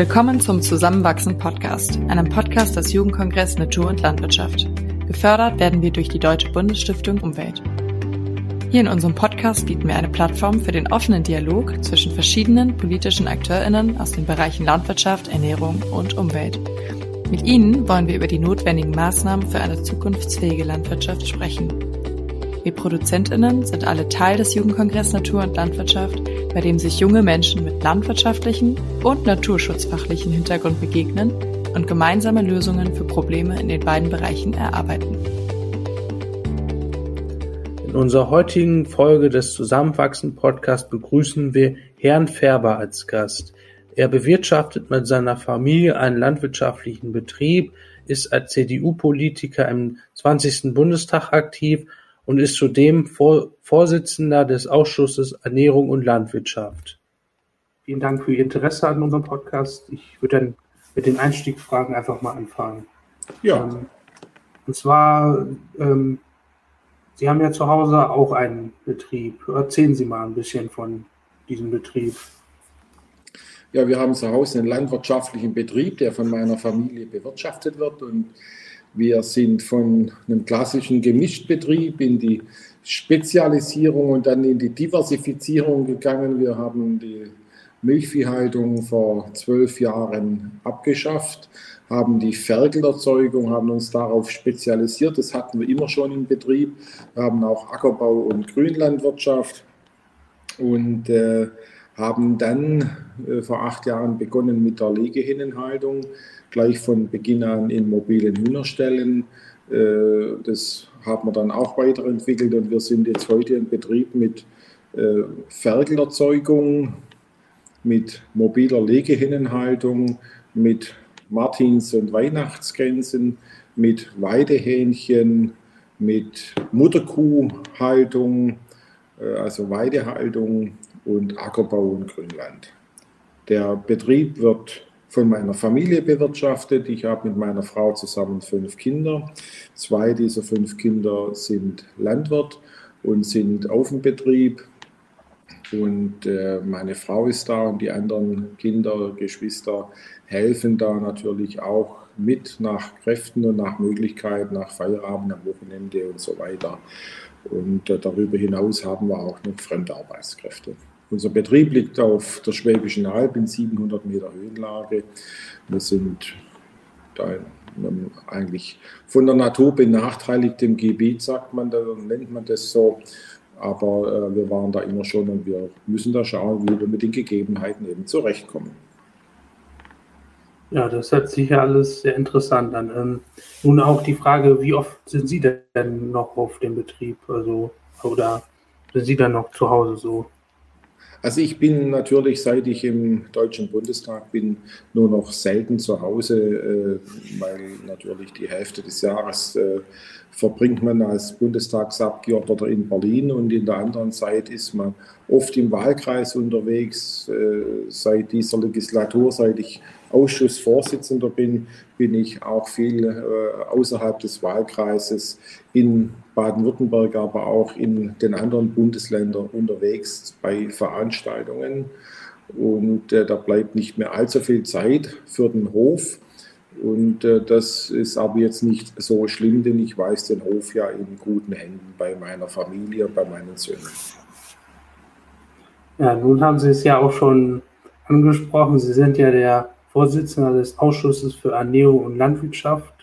Willkommen zum Zusammenwachsen Podcast, einem Podcast des Jugendkongress Natur und Landwirtschaft. Gefördert werden wir durch die Deutsche Bundesstiftung Umwelt. Hier in unserem Podcast bieten wir eine Plattform für den offenen Dialog zwischen verschiedenen politischen AkteurInnen aus den Bereichen Landwirtschaft, Ernährung und Umwelt. Mit Ihnen wollen wir über die notwendigen Maßnahmen für eine zukunftsfähige Landwirtschaft sprechen. Wir ProduzentInnen sind alle Teil des Jugendkongress Natur und Landwirtschaft, bei dem sich junge Menschen mit landwirtschaftlichen und naturschutzfachlichen Hintergrund begegnen und gemeinsame Lösungen für Probleme in den beiden Bereichen erarbeiten. In unserer heutigen Folge des Zusammenwachsen Podcasts begrüßen wir Herrn Färber als Gast. Er bewirtschaftet mit seiner Familie einen landwirtschaftlichen Betrieb, ist als CDU-Politiker im 20. Bundestag aktiv und ist zudem Vorsitzender des Ausschusses Ernährung und Landwirtschaft. Vielen Dank für Ihr Interesse an unserem Podcast. Ich würde dann mit den Einstiegsfragen einfach mal anfangen. Ja. Ähm, und zwar, ähm, Sie haben ja zu Hause auch einen Betrieb. Erzählen Sie mal ein bisschen von diesem Betrieb. Ja, wir haben zu Hause einen landwirtschaftlichen Betrieb, der von meiner Familie bewirtschaftet wird. Und wir sind von einem klassischen Gemischtbetrieb in die Spezialisierung und dann in die Diversifizierung gegangen. Wir haben die Milchviehhaltung vor zwölf Jahren abgeschafft, haben die Ferkelerzeugung, haben uns darauf spezialisiert. Das hatten wir immer schon im Betrieb. Wir haben auch Ackerbau und Grünlandwirtschaft und äh, haben dann äh, vor acht Jahren begonnen mit der Legehinnenhaltung, gleich von Beginn an in mobilen Hühnerstellen. Äh, das haben wir dann auch weiterentwickelt und wir sind jetzt heute in Betrieb mit äh, Ferkelerzeugung, mit mobiler Legehinnenhaltung, mit Martins- und Weihnachtsgrenzen, mit Weidehähnchen, mit Mutterkuhhaltung, äh, also Weidehaltung und Ackerbau und Grünland. Der Betrieb wird von meiner Familie bewirtschaftet. Ich habe mit meiner Frau zusammen fünf Kinder. Zwei dieser fünf Kinder sind Landwirt und sind auf dem Betrieb. Und äh, meine Frau ist da und die anderen Kinder, Geschwister helfen da natürlich auch mit nach Kräften und nach Möglichkeit, nach Feierabend, am Wochenende und so weiter. Und äh, darüber hinaus haben wir auch noch fremde Arbeitskräfte. Unser Betrieb liegt auf der Schwäbischen Alb in 700 Meter Höhenlage. Wir sind da eigentlich von der Natur benachteiligtem Gebiet, sagt man, da nennt man das so. Aber äh, wir waren da immer schon und wir müssen da schauen, wie wir mit den Gegebenheiten eben zurechtkommen. Ja, das hört sich ja alles sehr interessant an. Ähm, nun auch die Frage, wie oft sind Sie denn noch auf dem Betrieb? Also, oder sind Sie dann noch zu Hause so? Also ich bin natürlich, seit ich im Deutschen Bundestag bin, nur noch selten zu Hause, äh, weil natürlich die Hälfte des Jahres äh, verbringt man als Bundestagsabgeordneter in Berlin und in der anderen Zeit ist man oft im Wahlkreis unterwegs. Äh, seit dieser Legislatur, seit ich Ausschussvorsitzender bin, bin ich auch viel außerhalb des Wahlkreises in Baden-Württemberg, aber auch in den anderen Bundesländern unterwegs bei Veranstaltungen. Und äh, da bleibt nicht mehr allzu viel Zeit für den Hof. Und äh, das ist aber jetzt nicht so schlimm, denn ich weiß den Hof ja in guten Händen bei meiner Familie bei meinen Söhnen. Ja, nun haben Sie es ja auch schon angesprochen. Sie sind ja der Vorsitzender des Ausschusses für Ernährung und Landwirtschaft.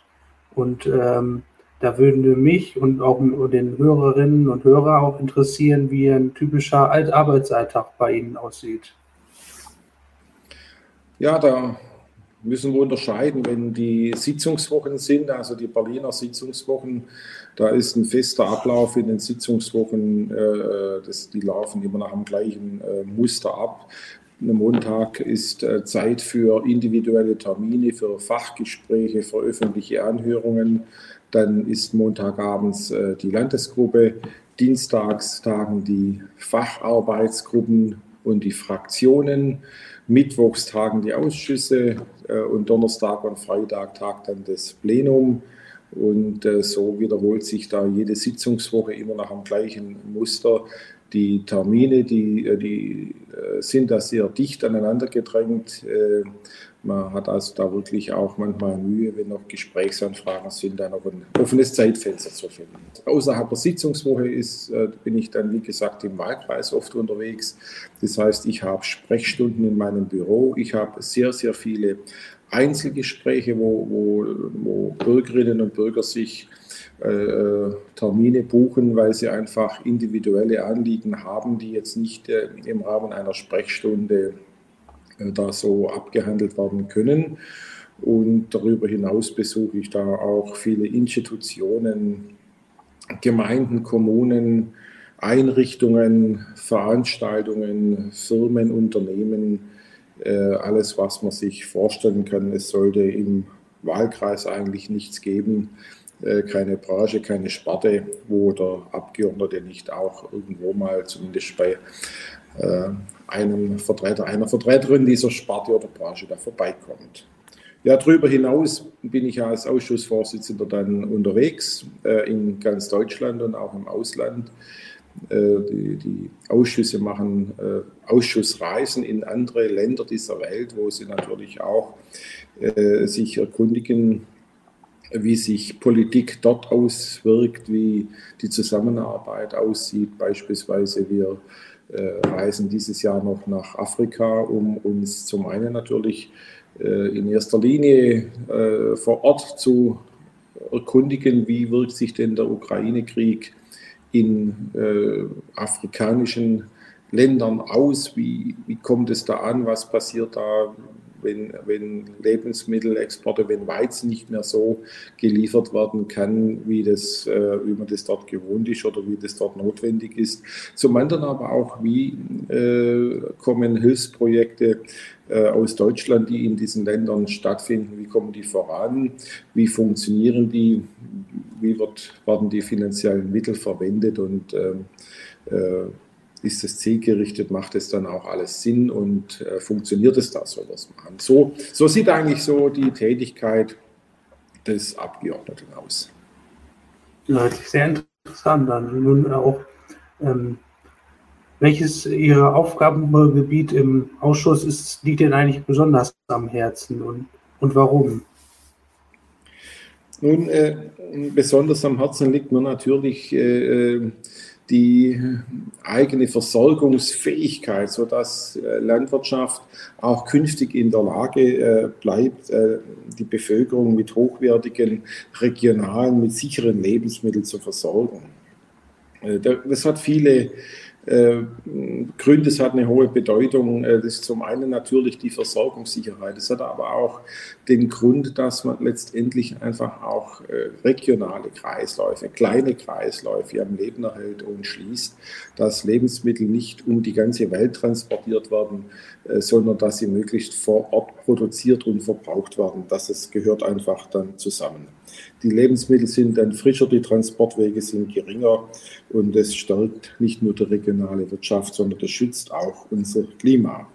Und ähm, da würden mich und auch den Hörerinnen und Hörer auch interessieren, wie ein typischer Arbeitsalltag bei Ihnen aussieht. Ja, da müssen wir unterscheiden, wenn die Sitzungswochen sind, also die Berliner Sitzungswochen, da ist ein fester Ablauf in den Sitzungswochen, äh, das, die laufen immer nach dem gleichen äh, Muster ab. Montag ist äh, Zeit für individuelle Termine, für Fachgespräche, für öffentliche Anhörungen. Dann ist Montagabends äh, die Landesgruppe. Dienstags tagen die Facharbeitsgruppen und die Fraktionen. Mittwochs tagen die Ausschüsse äh, und Donnerstag und Freitag tagt dann das Plenum. Und äh, so wiederholt sich da jede Sitzungswoche immer nach dem gleichen Muster. Die Termine, die, äh, die äh, sind da sehr dicht aneinander gedrängt. Äh, man hat also da wirklich auch manchmal Mühe, wenn noch Gesprächsanfragen sind, da noch ein offenes Zeitfenster zu finden. Außerhalb der Sitzungswoche ist, bin ich dann, wie gesagt, im Wahlkreis oft unterwegs. Das heißt, ich habe Sprechstunden in meinem Büro. Ich habe sehr, sehr viele Einzelgespräche, wo, wo, wo Bürgerinnen und Bürger sich äh, Termine buchen, weil sie einfach individuelle Anliegen haben, die jetzt nicht äh, im Rahmen einer Sprechstunde äh, da so abgehandelt werden können. Und darüber hinaus besuche ich da auch viele Institutionen, Gemeinden, Kommunen, Einrichtungen, Veranstaltungen, Firmen, Unternehmen, äh, alles, was man sich vorstellen kann. Es sollte im Wahlkreis eigentlich nichts geben, äh, keine Branche, keine Sparte, wo der Abgeordnete nicht auch irgendwo mal zumindest bei äh, einem Vertreter, einer Vertreterin dieser Sparte oder Branche da vorbeikommt. Ja, darüber hinaus bin ich als Ausschussvorsitzender dann unterwegs äh, in ganz Deutschland und auch im Ausland. Die, die, Ausschüsse machen Ausschussreisen in andere Länder dieser Welt, wo sie natürlich auch sich erkundigen, wie sich Politik dort auswirkt, wie die Zusammenarbeit aussieht. Beispielsweise wir äh, reisen dieses Jahr noch nach Afrika, um uns zum einen natürlich äh, in erster Linie äh, vor Ort zu erkundigen, wie wirkt sich denn der Ukraine-Krieg in äh, afrikanischen Ländern aus, wie, wie kommt es da an, was passiert da, wenn, wenn Lebensmittelexporte, wenn Weizen nicht mehr so geliefert werden kann, wie, das, äh, wie man das dort gewohnt ist oder wie das dort notwendig ist. Zum anderen aber auch, wie äh, kommen Hilfsprojekte äh, aus Deutschland, die in diesen Ländern stattfinden, wie kommen die voran, wie funktionieren die, wie wird, werden die finanziellen Mittel verwendet? Und ähm, äh, ist es zielgerichtet, macht es dann auch alles Sinn und äh, funktioniert es da, soll das machen. So, so sieht eigentlich so die Tätigkeit des Abgeordneten aus. Ja, sehr interessant dann. Nun auch, ähm, welches Ihr Aufgabengebiet im Ausschuss ist, liegt Ihnen eigentlich besonders am Herzen und, und warum? Nun, äh, besonders am Herzen liegt mir natürlich äh, äh die eigene Versorgungsfähigkeit, sodass äh, Landwirtschaft auch künftig in der Lage äh, bleibt, äh, die Bevölkerung mit hochwertigen, regionalen, mit sicheren Lebensmitteln zu versorgen. Das hat viele Gründe, es hat eine hohe Bedeutung. Äh, das ist zum einen natürlich die Versorgungssicherheit. Es hat aber auch den Grund, dass man letztendlich einfach auch äh, regionale Kreisläufe, kleine Kreisläufe am Leben erhält und schließt, dass Lebensmittel nicht um die ganze Welt transportiert werden, sondern dass sie möglichst vor Ort produziert und verbraucht werden. Das gehört einfach dann zusammen. Die Lebensmittel sind dann frischer, die Transportwege sind geringer und es stärkt nicht nur die regionale Wirtschaft, sondern das schützt auch unser Klima.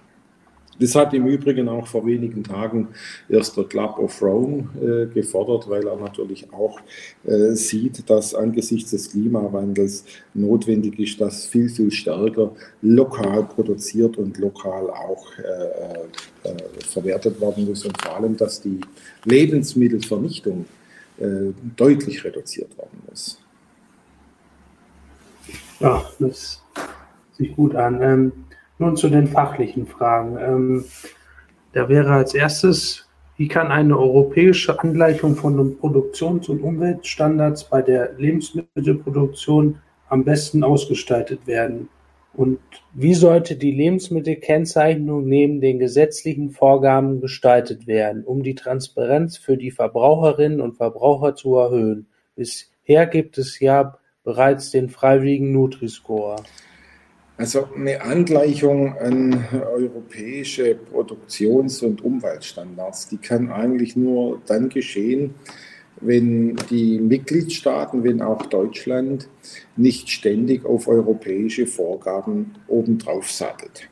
Das hat im Übrigen auch vor wenigen Tagen erst der Club of Rome äh, gefordert, weil er natürlich auch äh, sieht, dass angesichts des Klimawandels notwendig ist, dass viel, viel stärker lokal produziert und lokal auch äh, äh verwertet werden muss und vor allem, dass die Lebensmittelvernichtung äh, deutlich reduziert worden ist. Ja, das sieht gut an. Ähm, nun zu den fachlichen Fragen. Ähm, da wäre als erstes, wie kann eine europäische Angleichung von Produktions- und Umweltstandards bei der Lebensmittelproduktion am besten ausgestaltet werden? Und wie sollte die Lebensmittelkennzeichnung neben den gesetzlichen Vorgaben gestaltet werden, um die Transparenz für die Verbraucherinnen und Verbraucher zu erhöhen? Bisher gibt es ja bereits den freiwilligen Nutri-Score. Also eine Angleichung an europäische Produktions- und Umweltstandards, die kann eigentlich nur dann geschehen, wenn die Mitgliedstaaten, wenn auch Deutschland nicht ständig auf europäische Vorgaben obendrauf sattelt.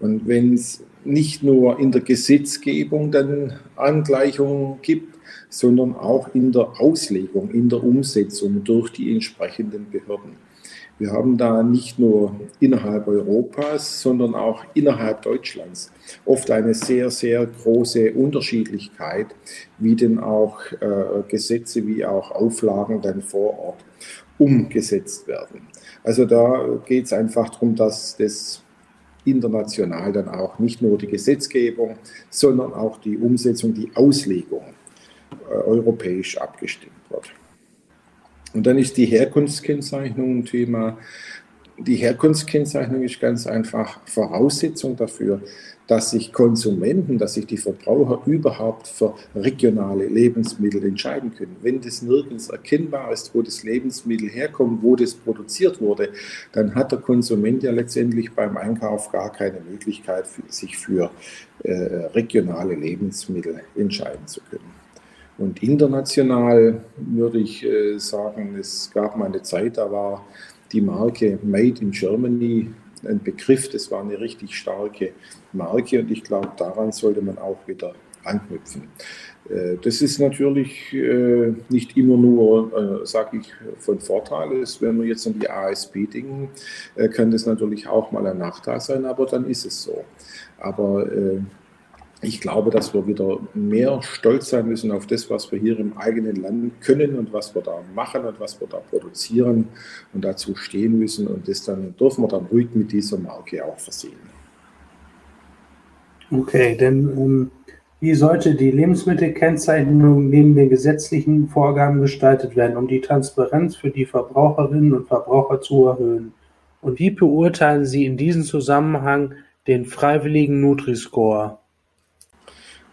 Und wenn es nicht nur in der Gesetzgebung dann Angleichungen gibt, sondern auch in der Auslegung, in der Umsetzung durch die entsprechenden Behörden. Wir haben da nicht nur innerhalb Europas, sondern auch innerhalb Deutschlands oft eine sehr, sehr große Unterschiedlichkeit, wie denn auch äh, Gesetze wie auch Auflagen dann vor Ort umgesetzt werden. Also da geht es einfach darum, dass das international dann auch nicht nur die Gesetzgebung, sondern auch die Umsetzung, die Auslegung äh, europäisch abgestimmt wird. Und dann ist die Herkunftskennzeichnung ein Thema. Die Herkunftskennzeichnung ist ganz einfach Voraussetzung dafür, dass sich Konsumenten, dass sich die Verbraucher überhaupt für regionale Lebensmittel entscheiden können. Wenn das nirgends erkennbar ist, wo das Lebensmittel herkommt, wo das produziert wurde, dann hat der Konsument ja letztendlich beim Einkauf gar keine Möglichkeit, sich für äh, regionale Lebensmittel entscheiden zu können. Und international würde ich äh, sagen, es gab mal eine Zeit, da war die Marke Made in Germany ein Begriff, das war eine richtig starke Marke und ich glaube, daran sollte man auch wieder anknüpfen. Äh, das ist natürlich äh, nicht immer nur, sage ich, von Vorteil. Wenn wir jetzt an die ASP denken, kann das natürlich auch mal ein Nachteil sein, aber dann ist es so. Aber ich glaube, dass wir wieder mehr stolz sein müssen auf das, was wir hier im eigenen Land können und was wir da machen und was wir da produzieren und dazu stehen müssen. Und das dann dürfen wir dann ruhig mit dieser Marke auch versehen. Okay, denn ähm, wie sollte die Lebensmittelkennzeichnung neben den gesetzlichen Vorgaben gestaltet werden, um die Transparenz für die Verbraucherinnen und Verbraucher zu erhöhen? Und wie beurteilen Sie in diesem Zusammenhang den freiwilligen Nutri-Score?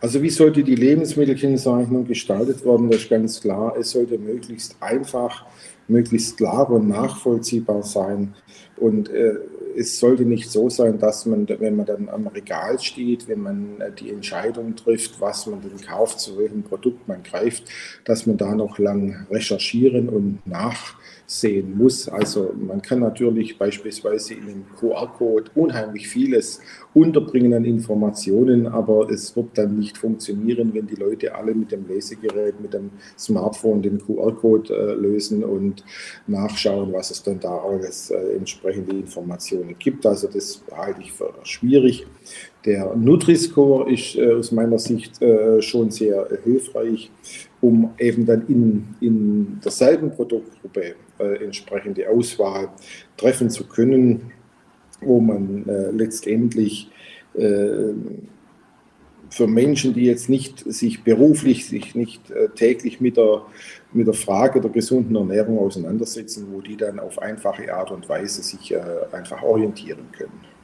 Also wie sollte die Lebensmittelkennzeichnung gestaltet werden? Das ist ganz klar. Es sollte möglichst einfach, möglichst klar und nachvollziehbar sein. Und äh, es sollte nicht so sein, dass man, wenn man dann am Regal steht, wenn man äh, die Entscheidung trifft, was man denn kauft, zu welchem Produkt man greift, dass man da noch lang recherchieren und nach sehen muss. Also man kann natürlich beispielsweise in einem QR-Code unheimlich vieles unterbringen an Informationen, aber es wird dann nicht funktionieren, wenn die Leute alle mit dem Lesegerät, mit dem Smartphone den QR-Code äh, lösen und nachschauen, was es dann da alles äh, entsprechende Informationen gibt. Also das halte ich für schwierig. Der Nutri-Score ist äh, aus meiner Sicht äh, schon sehr hilfreich, um eben dann in, in derselben Produktgruppe äh, entsprechende Auswahl treffen zu können, wo man äh, letztendlich äh, für Menschen, die jetzt nicht sich beruflich, sich nicht äh, täglich mit der, mit der Frage der gesunden Ernährung auseinandersetzen, wo die dann auf einfache Art und Weise sich äh, einfach orientieren können.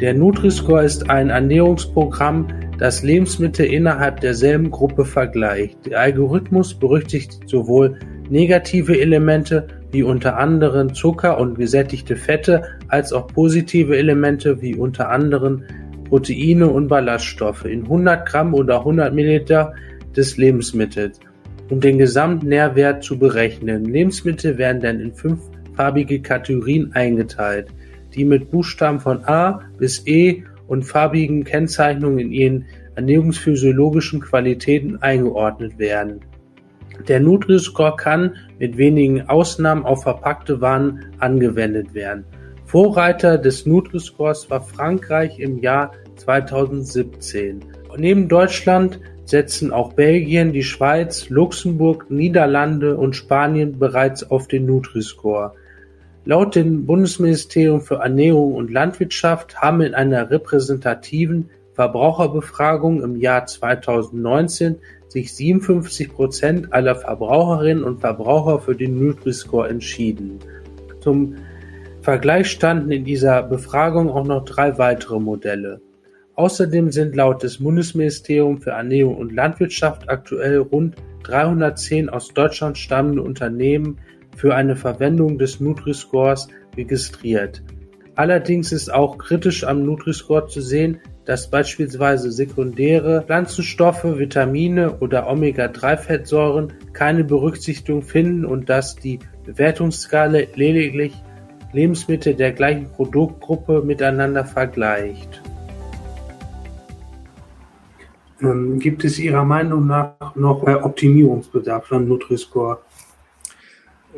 Der Nutri-Score ist ein Ernährungsprogramm, das Lebensmittel innerhalb derselben Gruppe vergleicht. Der Algorithmus berücksichtigt sowohl negative Elemente wie unter anderem Zucker und gesättigte Fette als auch positive Elemente wie unter anderem Proteine und Ballaststoffe in 100 Gramm oder 100 Milliliter des Lebensmittels, um den Gesamtnährwert zu berechnen. Lebensmittel werden dann in fünffarbige Kategorien eingeteilt die mit Buchstaben von A bis E und farbigen Kennzeichnungen in ihren ernährungsphysiologischen Qualitäten eingeordnet werden. Der Nutri-Score kann mit wenigen Ausnahmen auf verpackte Waren angewendet werden. Vorreiter des Nutri-Scores war Frankreich im Jahr 2017. Neben Deutschland setzen auch Belgien, die Schweiz, Luxemburg, Niederlande und Spanien bereits auf den Nutri-Score. Laut dem Bundesministerium für Ernährung und Landwirtschaft haben in einer repräsentativen Verbraucherbefragung im Jahr 2019 sich 57 Prozent aller Verbraucherinnen und Verbraucher für den Nutri-Score entschieden. Zum Vergleich standen in dieser Befragung auch noch drei weitere Modelle. Außerdem sind laut des Bundesministerium für Ernährung und Landwirtschaft aktuell rund 310 aus Deutschland stammende Unternehmen für eine Verwendung des Nutri-Scores registriert. Allerdings ist auch kritisch am Nutri-Score zu sehen, dass beispielsweise sekundäre Pflanzenstoffe, Vitamine oder Omega-3-Fettsäuren keine Berücksichtigung finden und dass die Bewertungsskala lediglich Lebensmittel der gleichen Produktgruppe miteinander vergleicht. Ähm, gibt es Ihrer Meinung nach noch Optimierungsbedarf beim Nutri-Score?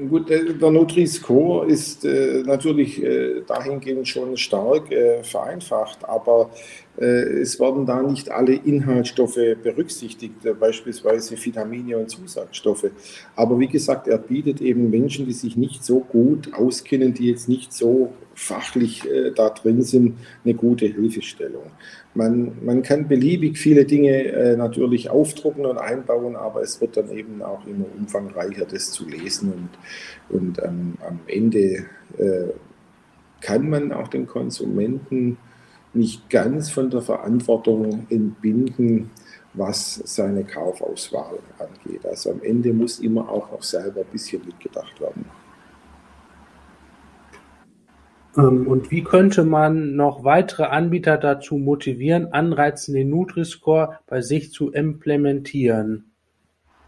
Gut, der Nutri-Score ist äh, natürlich äh, dahingehend schon stark äh, vereinfacht, aber äh, es werden da nicht alle Inhaltsstoffe berücksichtigt, äh, beispielsweise Vitamine und Zusatzstoffe. Aber wie gesagt, er bietet eben Menschen, die sich nicht so gut auskennen, die jetzt nicht so fachlich äh, da drin sind, eine gute Hilfestellung. Man, man kann beliebig viele Dinge äh, natürlich aufdrucken und einbauen, aber es wird dann eben auch immer umfangreicher, das zu lesen. Und, und ähm, am Ende äh, kann man auch den Konsumenten nicht ganz von der Verantwortung entbinden, was seine Kaufauswahl angeht. Also am Ende muss immer auch noch selber ein bisschen mitgedacht werden. Ähm, und wie könnte man noch weitere Anbieter dazu motivieren, anreizen, den Nutri-Score bei sich zu implementieren?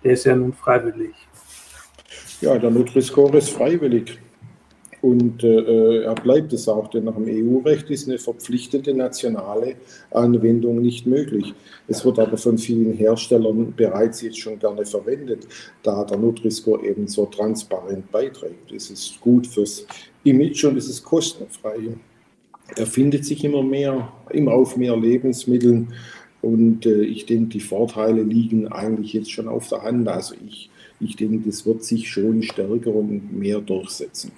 Der ist ja nun freiwillig. Ja, der Nutri-Score ist freiwillig. Und äh, er bleibt es auch, denn nach dem EU-Recht ist eine verpflichtende nationale Anwendung nicht möglich. Es wird aber von vielen Herstellern bereits jetzt schon gerne verwendet, da der Nutri-Score eben so transparent beiträgt. Es ist gut fürs Image und es ist kostenfrei. Er findet sich immer mehr, immer auf mehr Lebensmitteln und äh, ich denke, die Vorteile liegen eigentlich jetzt schon auf der Hand. Also ich, ich denke, das wird sich schon stärker und mehr durchsetzen.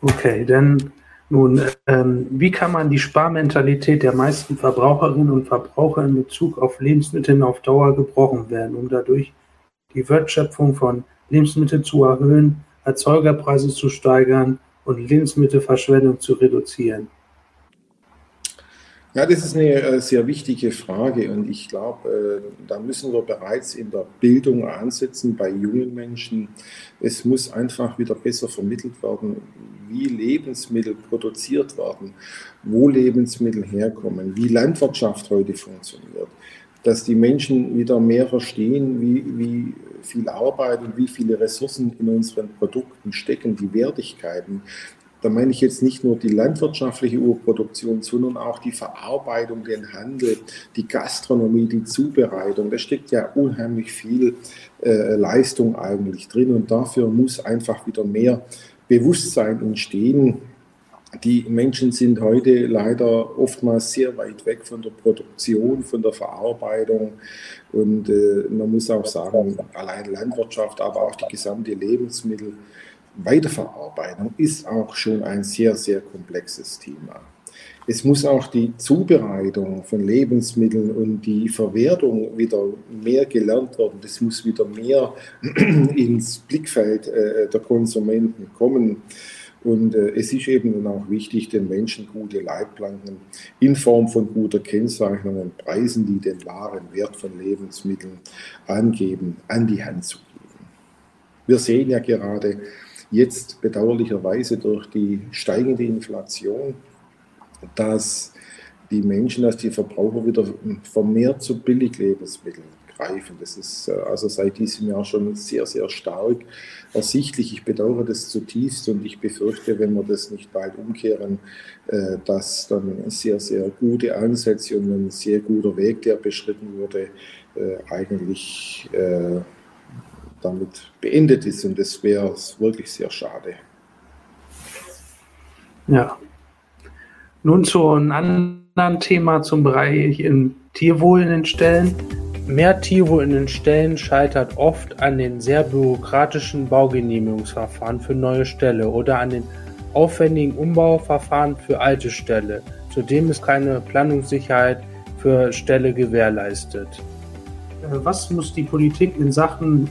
Okay, dann nun, ähm, wie kann man die Sparmentalität der meisten Verbraucherinnen und Verbraucher in Bezug auf Lebensmittel auf Dauer gebrochen werden, um dadurch die Wertschöpfung von Lebensmitteln zu erhöhen, Erzeugerpreise zu steigern und Lebensmittelverschwendung zu reduzieren? Ja, das ist eine äh, sehr wichtige Frage und ich glaube, äh, da müssen wir bereits in der Bildung ansetzen bei jungen Menschen. Es muss einfach wieder besser vermittelt werden, wie Lebensmittel produziert werden, wo Lebensmittel herkommen, wie Landwirtschaft heute funktioniert, dass die Menschen wieder mehr verstehen, wie, wie viel Arbeit und wie viele Ressourcen in unseren Produkten stecken, die Wertigkeiten, da meine ich jetzt nicht nur die landwirtschaftliche Urproduktion, sondern auch die Verarbeitung, den Handel, die Gastronomie, die Zubereitung. Da steckt ja unheimlich viel äh, Leistung eigentlich drin und dafür muss einfach wieder mehr Bewusstsein entstehen. Die Menschen sind heute leider oftmals sehr weit weg von der Produktion, von der Verarbeitung. Und äh, man muss auch sagen, allein Landwirtschaft, aber auch die gesamte Lebensmittel. Weiterverarbeitung ist auch schon ein sehr, sehr komplexes Thema. Es muss auch die Zubereitung von Lebensmitteln und die Verwertung wieder mehr gelernt werden. Das muss wieder mehr ins Blickfeld äh, der Konsumenten kommen. Und äh, es ist eben dann auch wichtig, den Menschen gute Leitplanken in Form von guter Kennzeichnung und Preisen, die den wahren Wert von Lebensmitteln angeben, an die Hand zu geben. Wir sehen ja gerade, jetzt bedauerlicherweise durch die steigende Inflation, dass die Menschen, dass die Verbraucher wieder vermehrt zu Billiglebensmitteln greifen. Das ist äh, also seit diesem Jahr schon sehr, sehr stark ersichtlich. Ich bedauere das zutiefst und ich befürchte, wenn wir das nicht bald umkehren, äh, dass dann sehr, sehr gute Ansätze und ein sehr guter Weg, der beschritten wurde, äh, eigentlich damit beendet ist. Und das wäre wirklich sehr schade. Ja. Nun zu einem anderen Thema zum Bereich im Tierwohl in den Stellen. Mehr Tierwohl in den Stellen scheitert oft an den sehr bürokratischen Baugenehmigungsverfahren für neue Ställe oder an den aufwendigen Umbauverfahren für alte Ställe. Zudem ist keine Planungssicherheit für Ställe gewährleistet. Äh, was muss die Politik in Sachen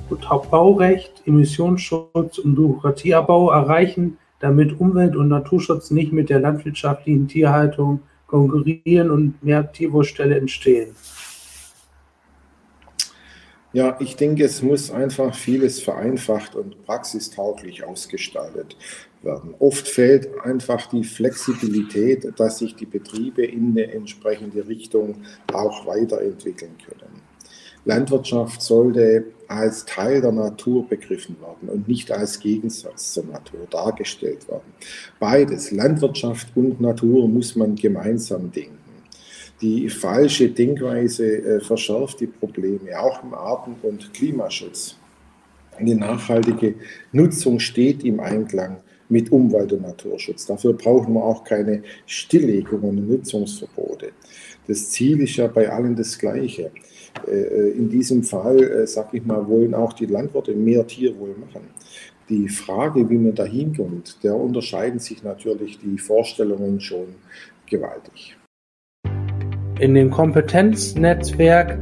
Baurecht, Emissionsschutz und Bürokratieabbau erreichen, damit Umwelt- und Naturschutz nicht mit der landwirtschaftlichen Tierhaltung konkurrieren und mehr Tierwohlställe entstehen? Ja, ich denke, es muss einfach vieles vereinfacht und praxistauglich ausgestaltet werden. Oft fehlt einfach die Flexibilität, dass sich die Betriebe in eine entsprechende Richtung auch weiterentwickeln können. Landwirtschaft sollte als Teil der Natur begriffen werden und nicht als Gegensatz zur Natur dargestellt werden. Beides, Landwirtschaft und Natur, muss man gemeinsam denken. Die falsche Denkweise äh, verschärft die Probleme, auch im Arten- und Klimaschutz. Die nachhaltige Nutzung steht im Einklang mit Umwelt- und Naturschutz. Dafür brauchen wir auch keine Stilllegung und Nutzungsverbote. Das Ziel ist ja bei allen das gleiche. Äh, in diesem Fall, äh, sag ich mal, wollen auch die Landwirte mehr Tierwohl machen. Die Frage, wie man dahin kommt, der unterscheiden sich natürlich die Vorstellungen schon gewaltig. In dem Kompetenznetzwerk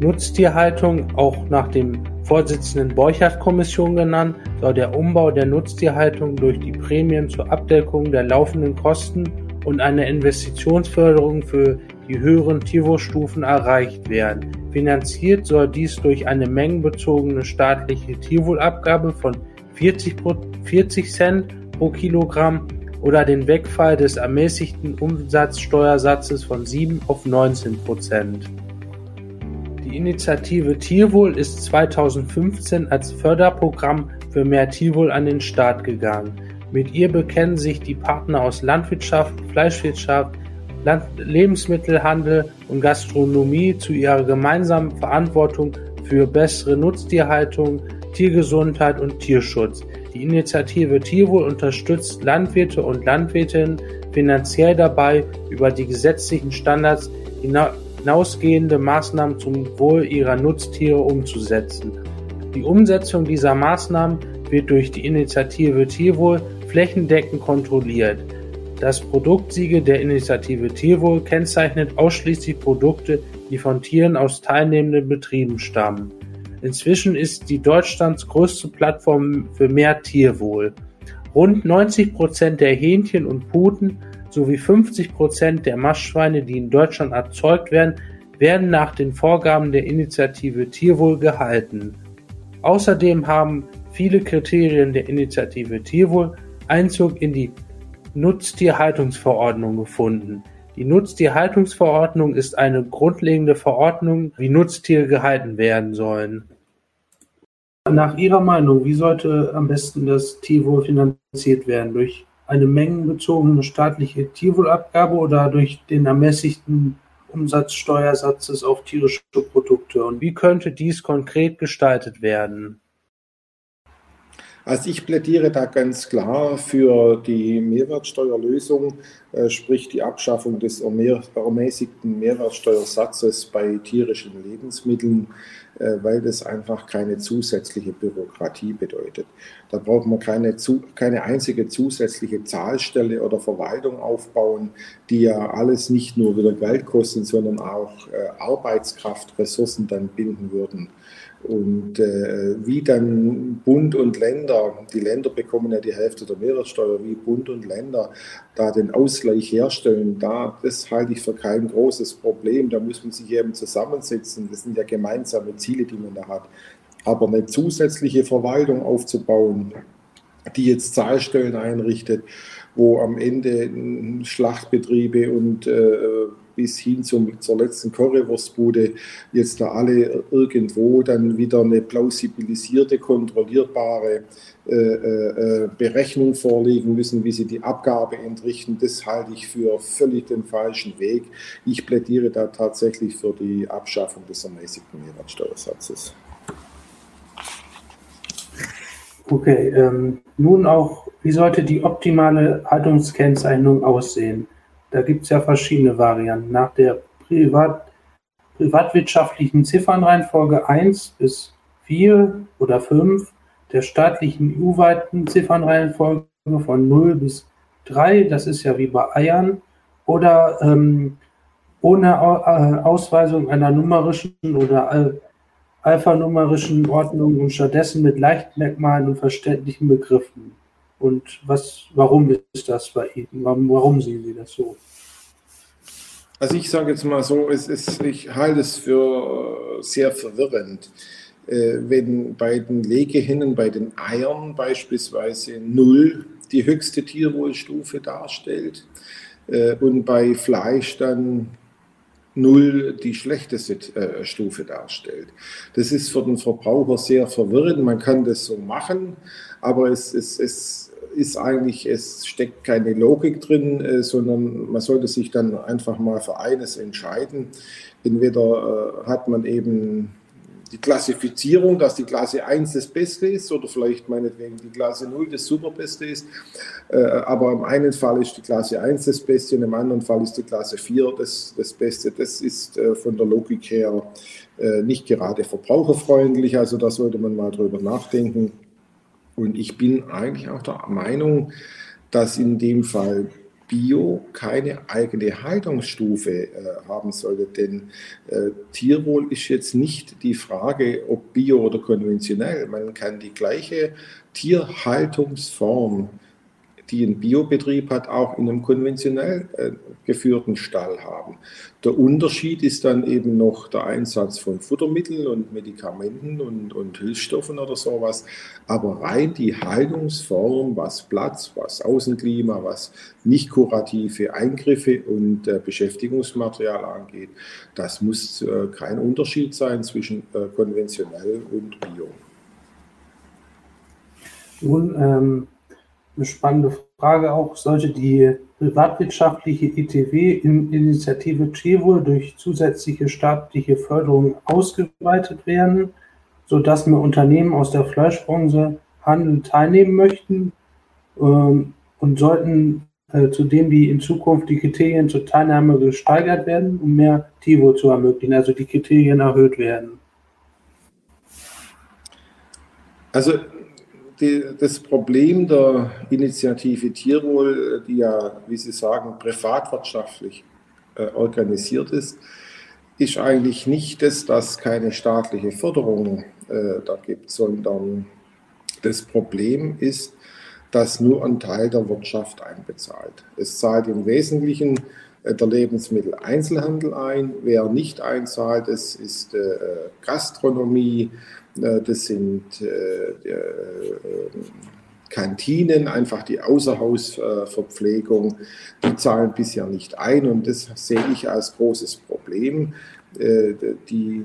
Nutztierhaltung, auch nach dem Vorsitzenden Borchardt-Kommission genannt, soll der Umbau der Nutztierhaltung durch die Prämien zur Abdeckung der laufenden Kosten und eine Investitionsförderung für die höheren Tierwohlstufen erreicht werden. Finanziert soll dies durch eine mengenbezogene staatliche Tierwohlabgabe von 40, 40 Cent pro Kilogramm oder den Wegfall des ermäßigten Umsatzsteuersatzes von 7 auf 19 Prozent. Die Initiative Tierwohl ist 2015 als Förderprogramm für mehr Tierwohl an den Start gegangen. Mit ihr bekennen sich die Partner aus Landwirtschaft, Fleischwirtschaft, Lebensmittelhandel und Gastronomie zu ihrer gemeinsamen Verantwortung für bessere Nutztierhaltung, Tiergesundheit und Tierschutz. Die Initiative Tierwohl unterstützt Landwirte und Landwirtinnen finanziell dabei, über die gesetzlichen Standards hinausgehende Maßnahmen zum Wohl ihrer Nutztiere umzusetzen. Die Umsetzung dieser Maßnahmen wird durch die Initiative Tierwohl flächendeckend kontrolliert. Das Produktsiegel der Initiative Tierwohl kennzeichnet ausschließlich Produkte, die von Tieren aus teilnehmenden Betrieben stammen. Inzwischen ist die Deutschlands größte Plattform für mehr Tierwohl. Rund 90 Prozent der Hähnchen und Puten sowie 50 Prozent der Mastschweine, die in Deutschland erzeugt werden, werden nach den Vorgaben der Initiative Tierwohl gehalten. Außerdem haben viele Kriterien der Initiative Tierwohl Einzug in die Nutztierhaltungsverordnung gefunden. Die Nutztierhaltungsverordnung ist eine grundlegende Verordnung, wie Nutztiere gehalten werden sollen. Nach Ihrer Meinung, wie sollte am besten das Tierwohl finanziert werden? Durch eine mengenbezogene staatliche Tierwohlabgabe oder durch den ermäßigten Umsatzsteuersatzes auf tierische Produkte? Und wie könnte dies konkret gestaltet werden? Also ich plädiere da ganz klar für die Mehrwertsteuerlösung, äh, sprich die Abschaffung des ermäßigten Mehrwertsteuersatzes bei tierischen Lebensmitteln, äh, weil das einfach keine zusätzliche Bürokratie bedeutet. Da braucht man keine, keine einzige zusätzliche Zahlstelle oder Verwaltung aufbauen, die ja alles nicht nur wieder Geld kosten, sondern auch äh, Arbeitskraft, Ressourcen dann binden würden. Und äh, wie dann Bund und Länder, die Länder bekommen ja die Hälfte der Mehrwertsteuer, wie Bund und Länder da den Ausgleich herstellen, da, das halte ich für kein großes Problem. Da muss man sich eben zusammensetzen. Das sind ja gemeinsame Ziele, die man da hat. Aber eine zusätzliche Verwaltung aufzubauen, die jetzt Zahlstellen einrichtet, wo am Ende Schlachtbetriebe und äh, bis hin zum, zur letzten Currywurstbude jetzt da alle irgendwo dann wieder eine plausibilisierte, kontrollierbare äh, äh, Berechnung vorlegen müssen, wie sie die Abgabe entrichten. Das halte ich für völlig den falschen Weg. Ich plädiere da tatsächlich für die Abschaffung des ermäßigten Mehrwertsteuersatzes. Okay, ähm, nun auch, wie sollte die optimale Haltungskennzeichnung aussehen? Da gibt es ja verschiedene Varianten. Nach der Privat, privatwirtschaftlichen Ziffernreihenfolge 1 bis 4 oder 5, der staatlichen EU-weiten Ziffernreihenfolge von 0 bis 3, das ist ja wie bei Eiern, oder ähm, ohne äh, Ausweisung einer numerischen oder alphanumerischen Ordnung und stattdessen mit Leichtmerkmalen und verständlichen Begriffen. Und was, warum ist das bei Ihnen? Warum, sehen Sie das so? Also ich sage jetzt mal so, es ist, ich halte es für sehr verwirrend, äh, wenn bei den Legehennen, bei den Eiern beispielsweise null die höchste Tierwohlstufe darstellt äh, und bei Fleisch dann null die schlechteste äh, Stufe darstellt. Das ist für den Verbraucher sehr verwirrend. Man kann das so machen, aber es, es, es ist eigentlich, es steckt keine Logik drin, äh, sondern man sollte sich dann einfach mal für eines entscheiden. Entweder äh, hat man eben die Klassifizierung, dass die Klasse 1 das Beste ist oder vielleicht meinetwegen die Klasse 0 das Superbeste ist. Äh, aber im einen Fall ist die Klasse 1 das Beste und im anderen Fall ist die Klasse 4 das, das Beste. Das ist von der Logik her nicht gerade verbraucherfreundlich, also da sollte man mal drüber nachdenken. Und ich bin eigentlich auch der Meinung, dass in dem Fall Bio keine eigene Haltungsstufe äh, haben sollte. Denn äh, Tierwohl ist jetzt nicht die Frage, ob Bio oder konventionell. Man kann die gleiche Tierhaltungsform die einen Biobetrieb hat, auch in einem konventionell äh, geführten Stall haben. Der Unterschied ist dann eben noch der Einsatz von Futtermitteln und Medikamenten und, und Hilfsstoffen oder sowas. Aber rein die Haltungsform, was Platz, was Außenklima, was nicht kurative Eingriffe und äh, Beschäftigungsmaterial angeht, das muss äh, kein Unterschied sein zwischen äh, konventionell und Bio. Nun, ähm eine spannende Frage auch, sollte die privatwirtschaftliche ITW-Initiative Tierwohl durch zusätzliche staatliche Förderung ausgeweitet werden, sodass mehr Unternehmen aus der Fleischbranche Handel teilnehmen möchten ähm, und sollten äh, zudem die in Zukunft die Kriterien zur Teilnahme gesteigert werden, um mehr Tierwohl zu ermöglichen, also die Kriterien erhöht werden. Also die, das Problem der Initiative Tierwohl, die ja, wie Sie sagen, privatwirtschaftlich äh, organisiert ist, ist eigentlich nicht das, dass keine staatliche Förderung äh, da gibt, sondern das Problem ist, dass nur ein Teil der Wirtschaft einbezahlt. Es zahlt im Wesentlichen äh, der Lebensmitteleinzelhandel ein. Wer nicht einzahlt, das ist äh, Gastronomie, äh, das sind äh, äh, Kantinen, einfach die Außerhausverpflegung, die zahlen bisher nicht ein und das sehe ich als großes Problem. Die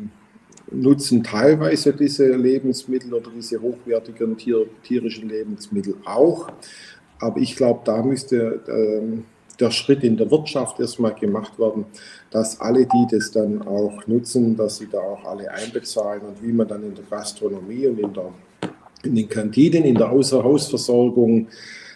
nutzen teilweise diese Lebensmittel oder diese hochwertigen tierischen Lebensmittel auch, aber ich glaube, da müsste ähm, der Schritt in der Wirtschaft erstmal gemacht werden, dass alle, die das dann auch nutzen, dass sie da auch alle einbezahlen und wie man dann in der Gastronomie und in, der, in den Kantinen, in der Außerhausversorgung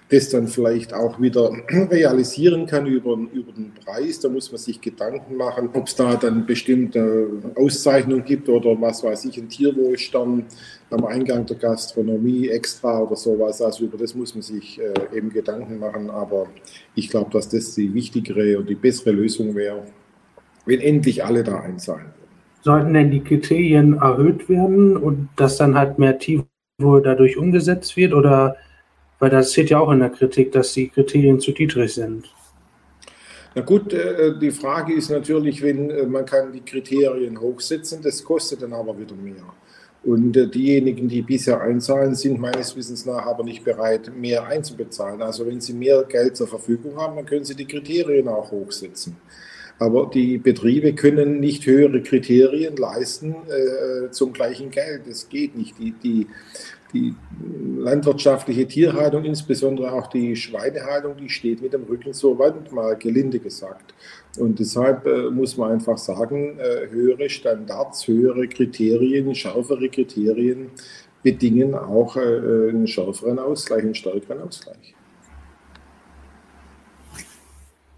das dann vielleicht auch wieder realisieren kann über, über den Preis. Da muss man sich Gedanken machen, ob es da dann bestimmte Auszeichnungen gibt oder was weiß ich, ein Tierwohlstern am Eingang der Gastronomie extra oder sowas. Also über das muss man sich äh, eben Gedanken machen. Aber ich glaube, dass das die wichtigere und die bessere Lösung wäre, wenn endlich alle da einzahlen. Sollten denn die Kriterien erhöht werden und dass dann halt mehr Tierwohl dadurch umgesetzt wird oder weil das steht ja auch in der Kritik, dass die Kriterien zu niedrig sind. Na gut, äh, die Frage ist natürlich, wenn äh, man kann die Kriterien hochsetzen, das kostet dann aber wieder mehr. Und äh, diejenigen, die bisher einzahlen, sind meines Wissens nach aber nicht bereit, mehr einzubezahlen. Also wenn sie mehr Geld zur Verfügung haben, dann können sie die Kriterien auch hochsetzen. Aber die Betriebe können nicht höhere Kriterien leisten äh, zum gleichen Geld. Das geht nicht. Die, die, die landwirtschaftliche Tierhaltung, insbesondere auch die Schweinehaltung, die steht mit dem Rücken zur Wand, mal gelinde gesagt. Und deshalb äh, muss man einfach sagen, äh, höhere Standards, höhere Kriterien, schärfere Kriterien bedingen auch äh, einen schärferen Ausgleich, einen stärkeren Ausgleich.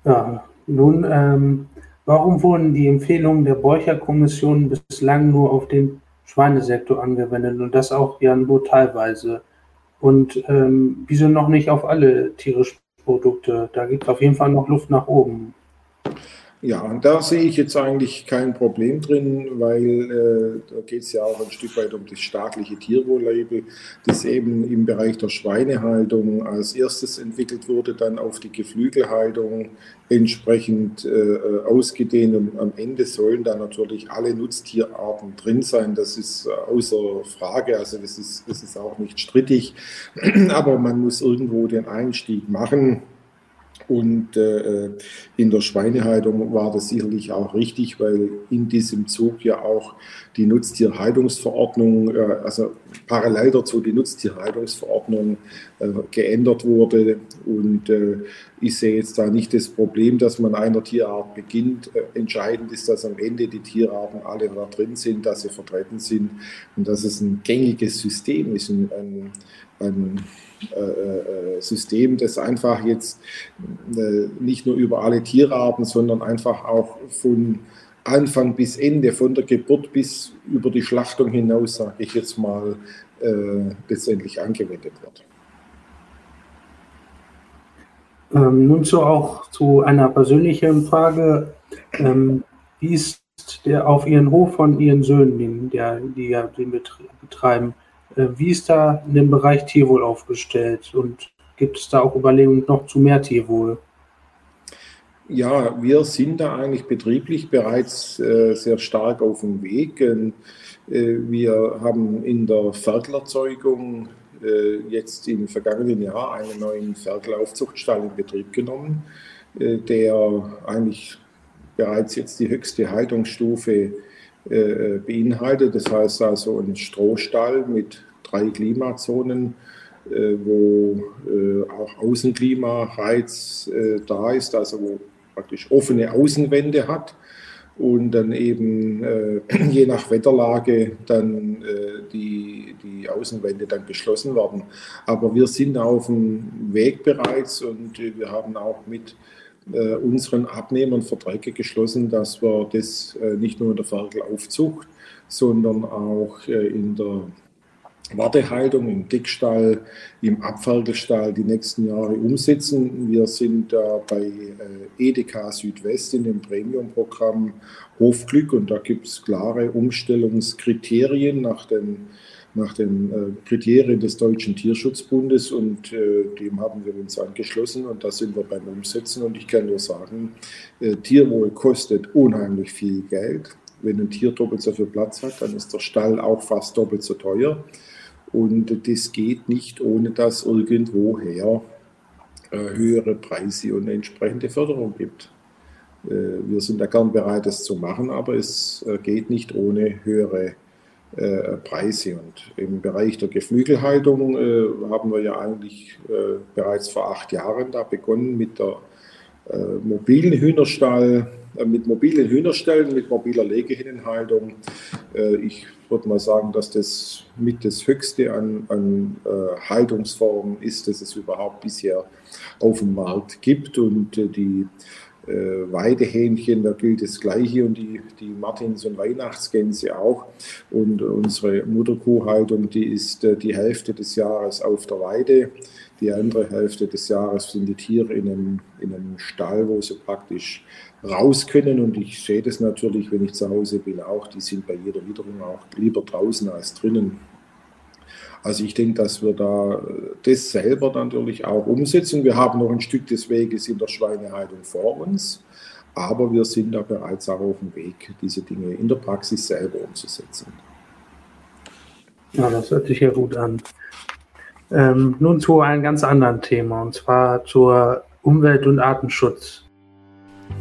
Ja, nun, ähm, warum wurden die Empfehlungen der Borcher-Kommission bislang nur auf den Schweinesektor angewendet und das auch ja nur teilweise. Und ähm, wieso noch nicht auf alle tierischen Produkte? Da gibt es auf jeden Fall noch Luft nach oben. Ja, und da sehe ich jetzt eigentlich kein Problem drin, weil äh, da geht es ja auch ein Stück weit um das staatliche Tierwohl-Label, das eben im Bereich der Schweinehaltung als erstes entwickelt wurde, dann auf die Geflügelhaltung entsprechend äh, ausgedehnt und am Ende sollen da natürlich alle Nutztierarten drin sein. Das ist äh, außer Frage, also das ist, das ist auch nicht strittig, aber man muss irgendwo den Einstieg machen. Und äh, in der Schweinehaltung war das sicherlich auch richtig, weil in diesem Zug ja auch die Nutztierhaltungsverordnung, äh, also parallel dazu die Nutztierhaltungsverordnung äh, geändert wurde. Und äh, ich sehe jetzt da nicht das Problem, dass man einer Tierart beginnt. Äh, entscheidend ist, dass am Ende die Tierarten alle da drin sind, dass sie vertreten sind und dass es ein gängiges System ist, ein, ein, ein äh, äh, System, das einfach jetzt äh, nicht nur über alle Tierarten, sondern einfach auch von Anfang bis Ende, von der Geburt bis über die Schlachtung hinaus, sage ich jetzt mal, letztendlich angewendet wird. Ähm, nun so auch zu einer persönlichen Frage. Ähm, wie ist der auf Ihren Hof von Ihren Söhnen, den, der, die ja den betreiben, wie ist da in dem Bereich Tierwohl aufgestellt und gibt es da auch Überlegungen noch zu mehr Tierwohl? Ja, wir sind da eigentlich betrieblich bereits äh, sehr stark auf dem Weg. Äh, wir haben in der Ferkelerzeugung äh, jetzt im vergangenen Jahr einen neuen Ferkelaufzuchtstall in Betrieb genommen, äh, der eigentlich bereits jetzt die höchste Haltungsstufe äh, beinhaltet. Das heißt also ein Strohstall mit drei Klimazonen, äh, wo äh, auch Außenklimareiz da ist, also wo praktisch offene Außenwände hat und dann eben äh, je nach Wetterlage dann äh, die, die Außenwände dann geschlossen werden. Aber wir sind auf dem Weg bereits und wir haben auch mit äh, unseren Abnehmern Verträge geschlossen, dass wir das äh, nicht nur in der Ferkelaufzucht, sondern auch äh, in der Wartehaltung, im Dickstall, im Abferkelstall die nächsten Jahre umsetzen. Wir sind da bei Edeka Südwest in dem Premium-Programm Hofglück und da gibt es klare Umstellungskriterien nach den nach den äh, Kriterien des Deutschen Tierschutzbundes und äh, dem haben wir uns angeschlossen und da sind wir beim Umsetzen und ich kann nur sagen, äh, Tierwohl kostet unheimlich viel Geld. Wenn ein Tier doppelt so viel Platz hat, dann ist der Stall auch fast doppelt so teuer und das geht nicht, ohne dass irgendwoher höhere Preise und entsprechende Förderung gibt. Wir sind da gern bereit, das zu machen, aber es geht nicht ohne höhere äh, Preise. Und im Bereich der Geflügelhaltung äh, haben wir ja eigentlich äh, bereits vor acht Jahren da begonnen mit der äh, mobilen Hühnerstall, äh, mit mobilen Hühnerstellen, mit mobiler Legehinnenhaltung. Äh, ich würde mal sagen, dass das mit das Höchste an, an Haltungsformen ist, das es überhaupt bisher auf dem Markt gibt. Und die äh, Weidehähnchen, da gilt das Gleiche und die, die Martins- und Weihnachtsgänse auch. Und unsere Mutterkuhhaltung, die ist äh, die Hälfte des Jahres auf der Weide. Die andere Hälfte des Jahres sind die Tiere in einem, in einem Stall, wo sie praktisch raus können. Und ich sehe das natürlich, wenn ich zu Hause bin, auch. Die sind bei jeder Witterung auch lieber draußen als drinnen. Also ich denke, dass wir da äh, das selber natürlich auch umsetzen. Wir haben noch ein Stück des Weges in der Schweinehaltung vor uns, aber wir sind da bereits auch auf dem Weg, diese Dinge in der Praxis selber umzusetzen. Ja, das hört sich ja gut an. Ähm, nun zu einem ganz anderen Thema, und zwar zur Umwelt- und Artenschutz.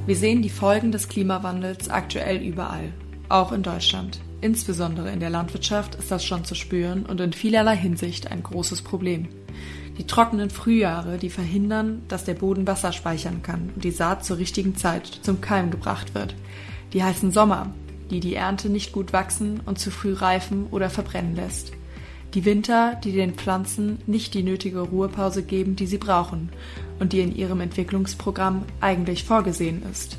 Wir sehen die Folgen des Klimawandels aktuell überall, auch in Deutschland. Insbesondere in der Landwirtschaft ist das schon zu spüren und in vielerlei Hinsicht ein großes Problem. Die trockenen Frühjahre, die verhindern, dass der Boden Wasser speichern kann und die Saat zur richtigen Zeit zum Keim gebracht wird. Die heißen Sommer, die die Ernte nicht gut wachsen und zu früh reifen oder verbrennen lässt. Die Winter, die den Pflanzen nicht die nötige Ruhepause geben, die sie brauchen und die in ihrem Entwicklungsprogramm eigentlich vorgesehen ist.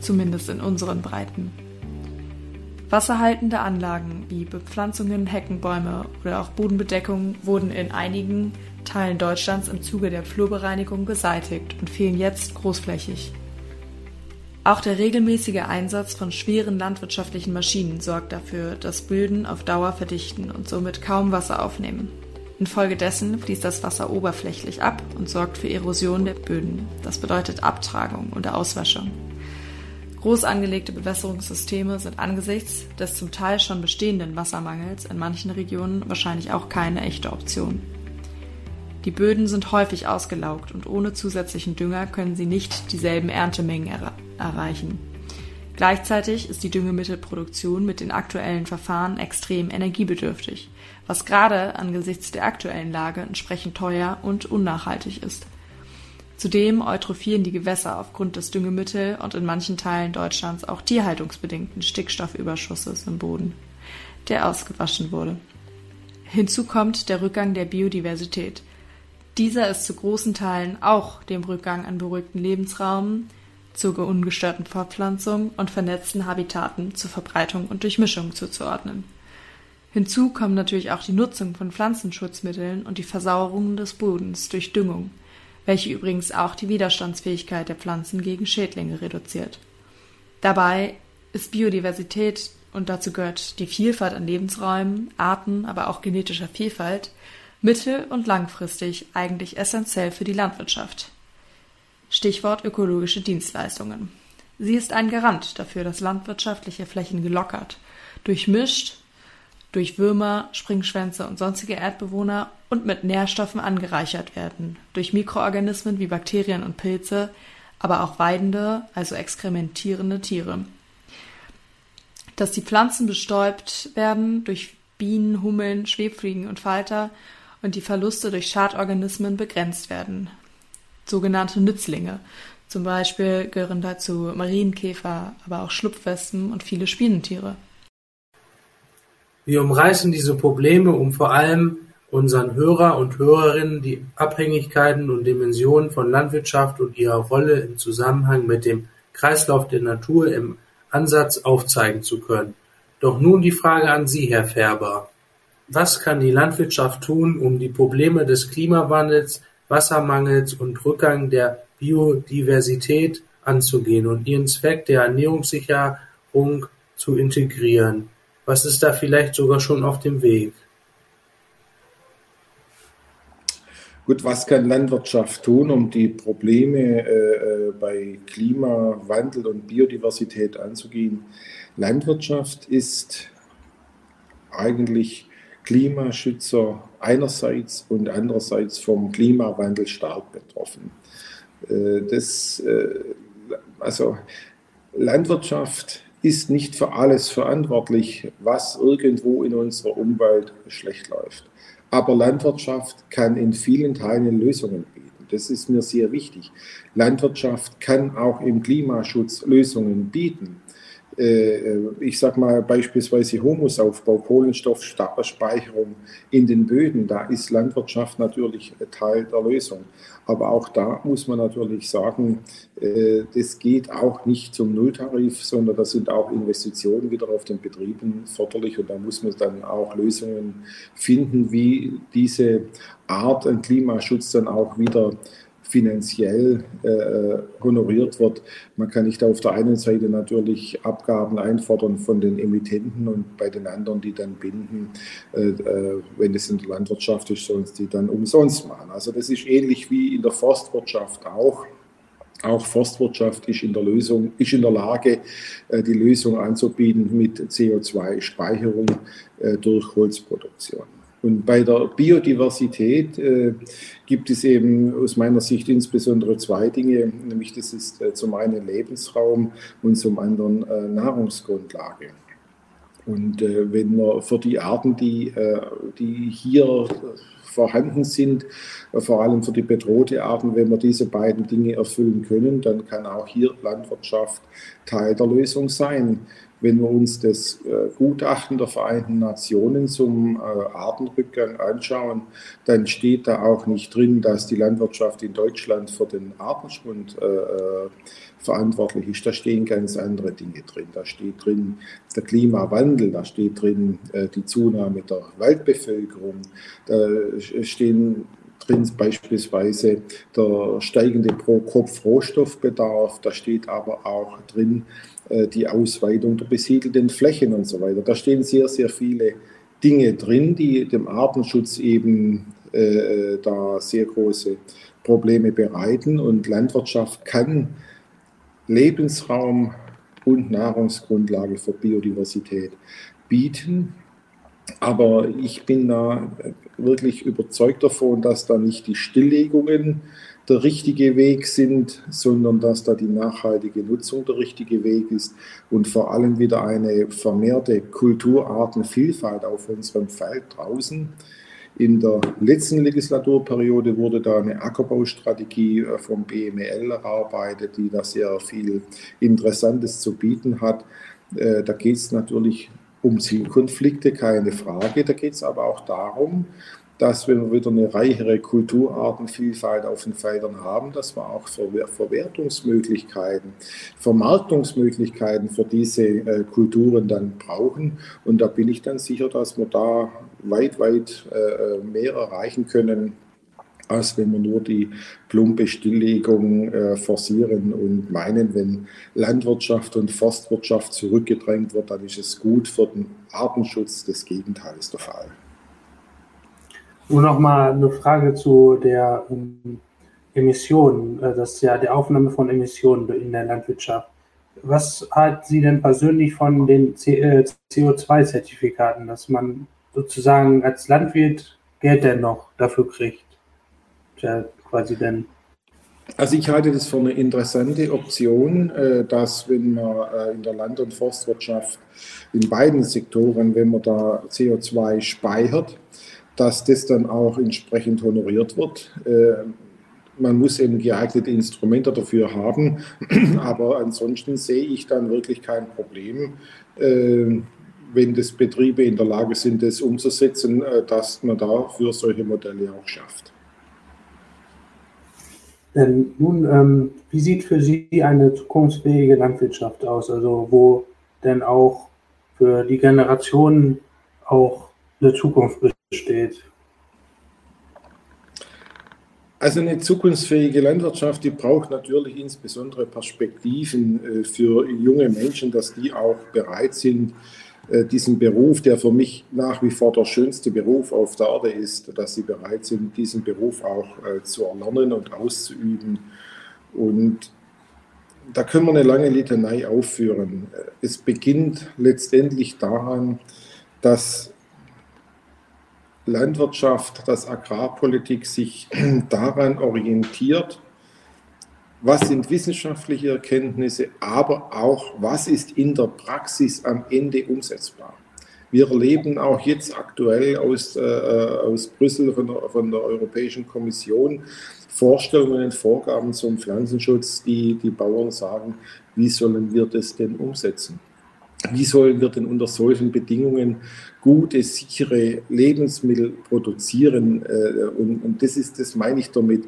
Zumindest in unseren Breiten. Wasserhaltende Anlagen wie Bepflanzungen, Heckenbäume oder auch Bodenbedeckungen wurden in einigen Teilen Deutschlands im Zuge der Flurbereinigung beseitigt und fehlen jetzt großflächig. Auch der regelmäßige Einsatz von schweren landwirtschaftlichen Maschinen sorgt dafür, dass Böden auf Dauer verdichten und somit kaum Wasser aufnehmen. Infolgedessen fließt das Wasser oberflächlich ab und sorgt für Erosion der Böden. Das bedeutet Abtragung und Auswaschung. Groß angelegte Bewässerungssysteme sind angesichts des zum Teil schon bestehenden Wassermangels in manchen Regionen wahrscheinlich auch keine echte Option. Die Böden sind häufig ausgelaugt und ohne zusätzlichen Dünger können sie nicht dieselben Erntemengen er erreichen. Gleichzeitig ist die Düngemittelproduktion mit den aktuellen Verfahren extrem energiebedürftig, was gerade angesichts der aktuellen Lage entsprechend teuer und unnachhaltig ist. Zudem eutrophieren die Gewässer aufgrund des Düngemittel- und in manchen Teilen Deutschlands auch tierhaltungsbedingten Stickstoffüberschusses im Boden, der ausgewaschen wurde. Hinzu kommt der Rückgang der Biodiversität – dieser ist zu großen Teilen auch dem Rückgang an beruhigten Lebensraum, zur ungestörten Fortpflanzung und vernetzten Habitaten zur Verbreitung und Durchmischung zuzuordnen. Hinzu kommen natürlich auch die Nutzung von Pflanzenschutzmitteln und die Versauerung des Bodens durch Düngung, welche übrigens auch die Widerstandsfähigkeit der Pflanzen gegen Schädlinge reduziert. Dabei ist Biodiversität und dazu gehört die Vielfalt an Lebensräumen, Arten, aber auch genetischer Vielfalt mittel- und langfristig eigentlich essentiell für die Landwirtschaft. Stichwort ökologische Dienstleistungen. Sie ist ein Garant dafür, dass landwirtschaftliche Flächen gelockert, durchmischt, durch Würmer, Springschwänze und sonstige Erdbewohner und mit Nährstoffen angereichert werden, durch Mikroorganismen wie Bakterien und Pilze, aber auch weidende, also exkrementierende Tiere. Dass die Pflanzen bestäubt werden durch Bienen, Hummeln, Schwebfliegen und Falter und die Verluste durch Schadorganismen begrenzt werden. Sogenannte Nützlinge. Zum Beispiel gehören dazu Marienkäfer, aber auch Schlupfwespen und viele Spinnentiere. Wir umreißen diese Probleme, um vor allem unseren Hörer und Hörerinnen die Abhängigkeiten und Dimensionen von Landwirtschaft und ihrer Rolle im Zusammenhang mit dem Kreislauf der Natur im Ansatz aufzeigen zu können. Doch nun die Frage an Sie, Herr Färber. Was kann die Landwirtschaft tun, um die Probleme des Klimawandels, Wassermangels und Rückgang der Biodiversität anzugehen und ihren Zweck der Ernährungssicherung zu integrieren? Was ist da vielleicht sogar schon auf dem Weg? Gut, was kann Landwirtschaft tun, um die Probleme äh, äh bei Klimawandel und Biodiversität anzugehen? Landwirtschaft ist eigentlich Klimaschützer einerseits und andererseits vom Klimawandel stark betroffen. Äh, das, äh, also Landwirtschaft ist nicht für alles verantwortlich, was irgendwo in unserer Umwelt schlecht läuft. Aber Landwirtschaft kann in vielen Teilen Lösungen bieten. Das ist mir sehr wichtig. Landwirtschaft kann auch im Klimaschutz Lösungen bieten. Äh, ich sage mal beispielsweise Humusaufbau, Kohlenstoffspeicherung in den Böden, da ist Landwirtschaft natürlich Teil der Lösung. Aber auch da muss man natürlich sagen, äh, das geht auch nicht zum Nulltarif, sondern da sind auch Investitionen wieder auf den Betrieben förderlich und da muss man dann auch Lösungen finden, wie diese Art an Klimaschutz dann auch wieder finanziell äh, honoriert wird. Man kann nicht auf der einen Seite natürlich Abgaben einfordern von den Emittenten und bei den anderen, die dann binden, äh, äh, wenn es in der Landwirtschaft ist, sollen die dann umsonst machen. Also das ist ähnlich wie in der Forstwirtschaft auch. Auch Forstwirtschaft ist in der Lösung, ist in der Lage, äh, die Lösung anzubieten mit CO2-Speicherung äh, durch Holzproduktion. Und bei der Biodiversität äh, gibt es eben aus meiner Sicht insbesondere zwei Dinge, nämlich das ist äh, zum einen Lebensraum und zum anderen äh, Nahrungsgrundlage. Und äh, wenn wir für die Arten, die, äh, die hier vorhanden sind, äh, vor allem für die bedrohte Arten, wenn wir diese beiden Dinge erfüllen können, dann kann auch hier Landwirtschaft Teil der Lösung sein. Wenn wir uns das äh, Gutachten der Vereinten Nationen zum äh, Artenrückgang anschauen, dann steht da auch nicht drin, dass die Landwirtschaft in Deutschland für den Artenschwund äh, verantwortlich ist. Da stehen ganz andere Dinge drin. Da steht drin der Klimawandel, da steht drin die Zunahme der Waldbevölkerung, da stehen drin beispielsweise der steigende Pro-Kopf-Rohstoffbedarf, da steht aber auch drin äh, die Ausweitung der besiedelten Flächen und so weiter. Da stehen sehr, sehr viele Dinge drin, die dem Artenschutz eben äh, da sehr große Probleme bereiten. Und Landwirtschaft kann Lebensraum und Nahrungsgrundlage für Biodiversität bieten. Aber ich bin da wirklich überzeugt davon, dass da nicht die Stilllegungen der richtige Weg sind, sondern dass da die nachhaltige Nutzung der richtige Weg ist und vor allem wieder eine vermehrte Kulturartenvielfalt auf unserem Feld draußen. In der letzten Legislaturperiode wurde da eine Ackerbaustrategie äh, vom BML erarbeitet, die da sehr viel Interessantes zu bieten hat. Äh, da geht es natürlich um Zielkonflikte, keine Frage. Da geht es aber auch darum, dass wenn wir wieder eine reichere Kulturartenvielfalt auf den Feldern haben, dass wir auch Verwertungsmöglichkeiten, Vermarktungsmöglichkeiten für diese äh, Kulturen dann brauchen. Und da bin ich dann sicher, dass wir da weit, weit äh, mehr erreichen können, als wenn wir nur die plumpe Stilllegung äh, forcieren und meinen, wenn Landwirtschaft und Forstwirtschaft zurückgedrängt wird, dann ist es gut für den Artenschutz. Das Gegenteil ist der Fall. Nur noch mal eine Frage zu der ähm, Emissionen, äh, das ja die Aufnahme von Emissionen in der Landwirtschaft. Was hat sie denn persönlich von den CO2-Zertifikaten, äh, dass man sozusagen als Landwirt Geld denn noch dafür kriegt? Ja, quasi denn. Also ich halte das für eine interessante Option, äh, dass wenn man in der Land- und Forstwirtschaft in beiden Sektoren, wenn man da CO2 speichert, dass das dann auch entsprechend honoriert wird. Äh, man muss eben geeignete Instrumente dafür haben, aber ansonsten sehe ich dann wirklich kein Problem, äh, wenn das Betriebe in der Lage sind, das umzusetzen, äh, dass man dafür solche Modelle auch schafft. Ähm, nun, ähm, wie sieht für Sie eine zukunftsfähige Landwirtschaft aus? Also wo denn auch für die Generationen auch eine Zukunft besteht? Also eine zukunftsfähige Landwirtschaft, die braucht natürlich insbesondere Perspektiven äh, für junge Menschen, dass die auch bereit sind, äh, diesen Beruf, der für mich nach wie vor der schönste Beruf auf der Erde ist, dass sie bereit sind, diesen Beruf auch äh, zu erlernen und auszuüben. Und da können wir eine lange Litanei aufführen. Es beginnt letztendlich daran, dass Landwirtschaft, dass Agrarpolitik sich daran orientiert, was sind wissenschaftliche Erkenntnisse, aber auch, was ist in der Praxis am Ende umsetzbar. Wir erleben auch jetzt aktuell aus, äh, aus Brüssel von der, von der Europäischen Kommission Vorstellungen und Vorgaben zum Pflanzenschutz, die die Bauern sagen, wie sollen wir das denn umsetzen? Wie sollen wir denn unter solchen Bedingungen gute, sichere Lebensmittel produzieren? Äh, und, das ist, das meine ich damit.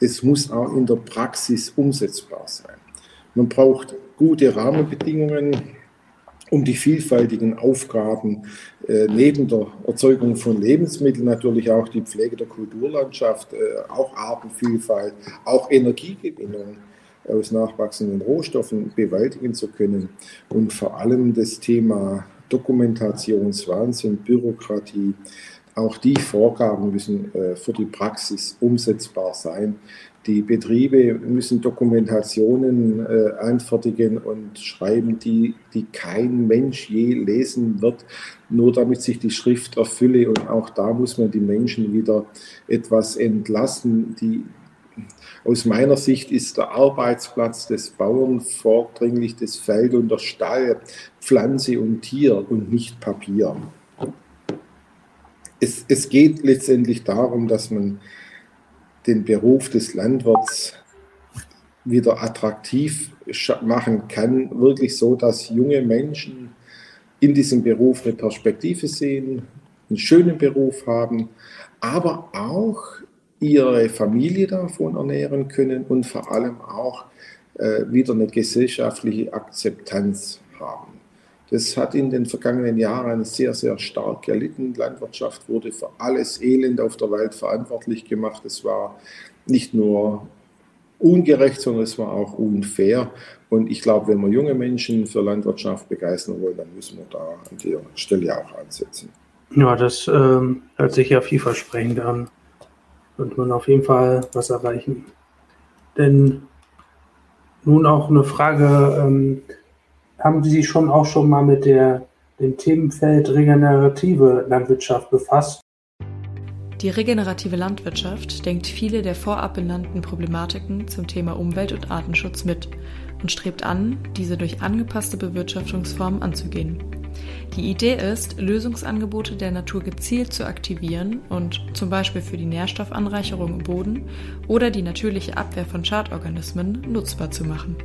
Es muss auch in der Praxis umsetzbar sein. Man braucht gute Rahmenbedingungen, um die vielfältigen Aufgaben äh, neben der Erzeugung von Lebensmitteln natürlich auch die Pflege der Kulturlandschaft, äh, auch Artenvielfalt, auch Energiegewinnung aus nachwachsenden Rohstoffen bewältigen zu können und vor allem das Thema Dokumentationswahnsinn, Bürokratie, auch die Vorgaben müssen äh, für die Praxis umsetzbar sein. Die Betriebe müssen Dokumentationen äh, anfertigen und schreiben, die, die kein Mensch je lesen wird, nur damit sich die Schrift erfülle. Und auch da muss man die Menschen wieder etwas entlassen, die, aus meiner Sicht ist der Arbeitsplatz des Bauern vordringlich das Feld und der Stall, Pflanze und Tier und nicht Papier. Es, es geht letztendlich darum, dass man den Beruf des Landwirts wieder attraktiv machen kann, wirklich so, dass junge Menschen in diesem Beruf eine Perspektive sehen, einen schönen Beruf haben, aber auch ihre Familie davon ernähren können und vor allem auch äh, wieder eine gesellschaftliche Akzeptanz haben. Das hat in den vergangenen Jahren sehr, sehr stark erlitten. Landwirtschaft wurde für alles Elend auf der Welt verantwortlich gemacht. Es war nicht nur ungerecht, sondern es war auch unfair. Und ich glaube, wenn wir junge Menschen für Landwirtschaft begeistern wollen, dann müssen wir da an der Stelle auch ansetzen. Ja, das ähm, hört sich ja vielversprechend an wird man auf jeden Fall was erreichen. Denn nun auch eine Frage, ähm, haben Sie sich schon auch schon mal mit der dem Themenfeld regenerative Landwirtschaft befasst. Die regenerative Landwirtschaft denkt viele der vorab benannten Problematiken zum Thema Umwelt- und Artenschutz mit und strebt an, diese durch angepasste Bewirtschaftungsformen anzugehen. Die Idee ist, Lösungsangebote der Natur gezielt zu aktivieren und zum Beispiel für die Nährstoffanreicherung im Boden oder die natürliche Abwehr von Schadorganismen nutzbar zu machen.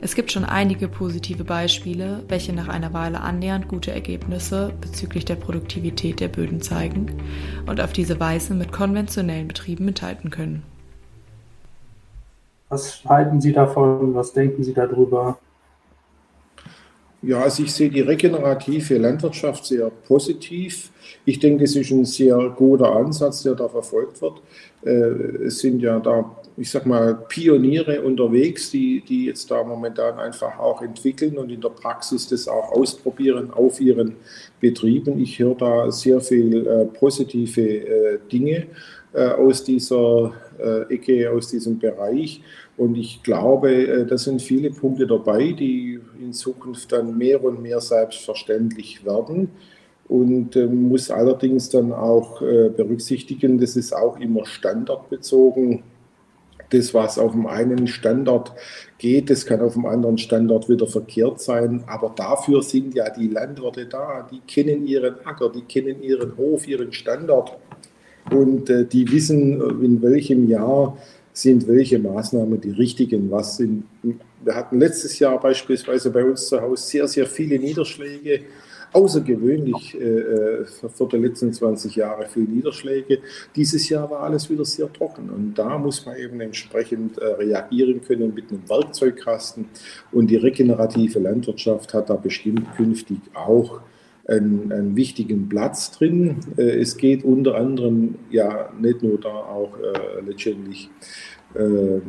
Es gibt schon einige positive Beispiele, welche nach einer Weile annähernd gute Ergebnisse bezüglich der Produktivität der Böden zeigen und auf diese Weise mit konventionellen Betrieben mithalten können. Was halten Sie davon? Was denken Sie darüber? Ja, also ich sehe die regenerative Landwirtschaft sehr positiv. Ich denke, es ist ein sehr guter Ansatz, der da verfolgt wird. Äh, es sind ja da, ich sag mal, Pioniere unterwegs, die, die jetzt da momentan einfach auch entwickeln und in der Praxis das auch ausprobieren auf ihren Betrieben. Ich höre da sehr viel äh, positive äh, Dinge äh, aus dieser äh, Ecke, aus diesem Bereich. Und ich glaube, äh, da sind viele Punkte dabei, die in Zukunft dann mehr und mehr selbstverständlich werden. Und muss allerdings dann auch berücksichtigen, das ist auch immer standardbezogen. Das, was auf dem einen Standort geht, das kann auf dem anderen Standort wieder verkehrt sein. Aber dafür sind ja die Landwirte da. Die kennen ihren Acker, die kennen ihren Hof, ihren Standort und äh, die wissen, äh, in welchem Jahr sind welche Maßnahmen die richtigen. Was sind, wir hatten letztes Jahr beispielsweise bei uns zu Hause sehr, sehr viele Niederschläge, außergewöhnlich äh, äh für die letzten 20 Jahre viele Niederschläge. Dieses Jahr war alles wieder sehr trocken und da muss man eben entsprechend äh, reagieren können mit einem Werkzeugkasten und die regenerative Landwirtschaft hat da bestimmt künftig auch einen, einen wichtigen Platz drin. Äh, es geht unter anderem ja nicht nur da auch äh, letztendlich äh,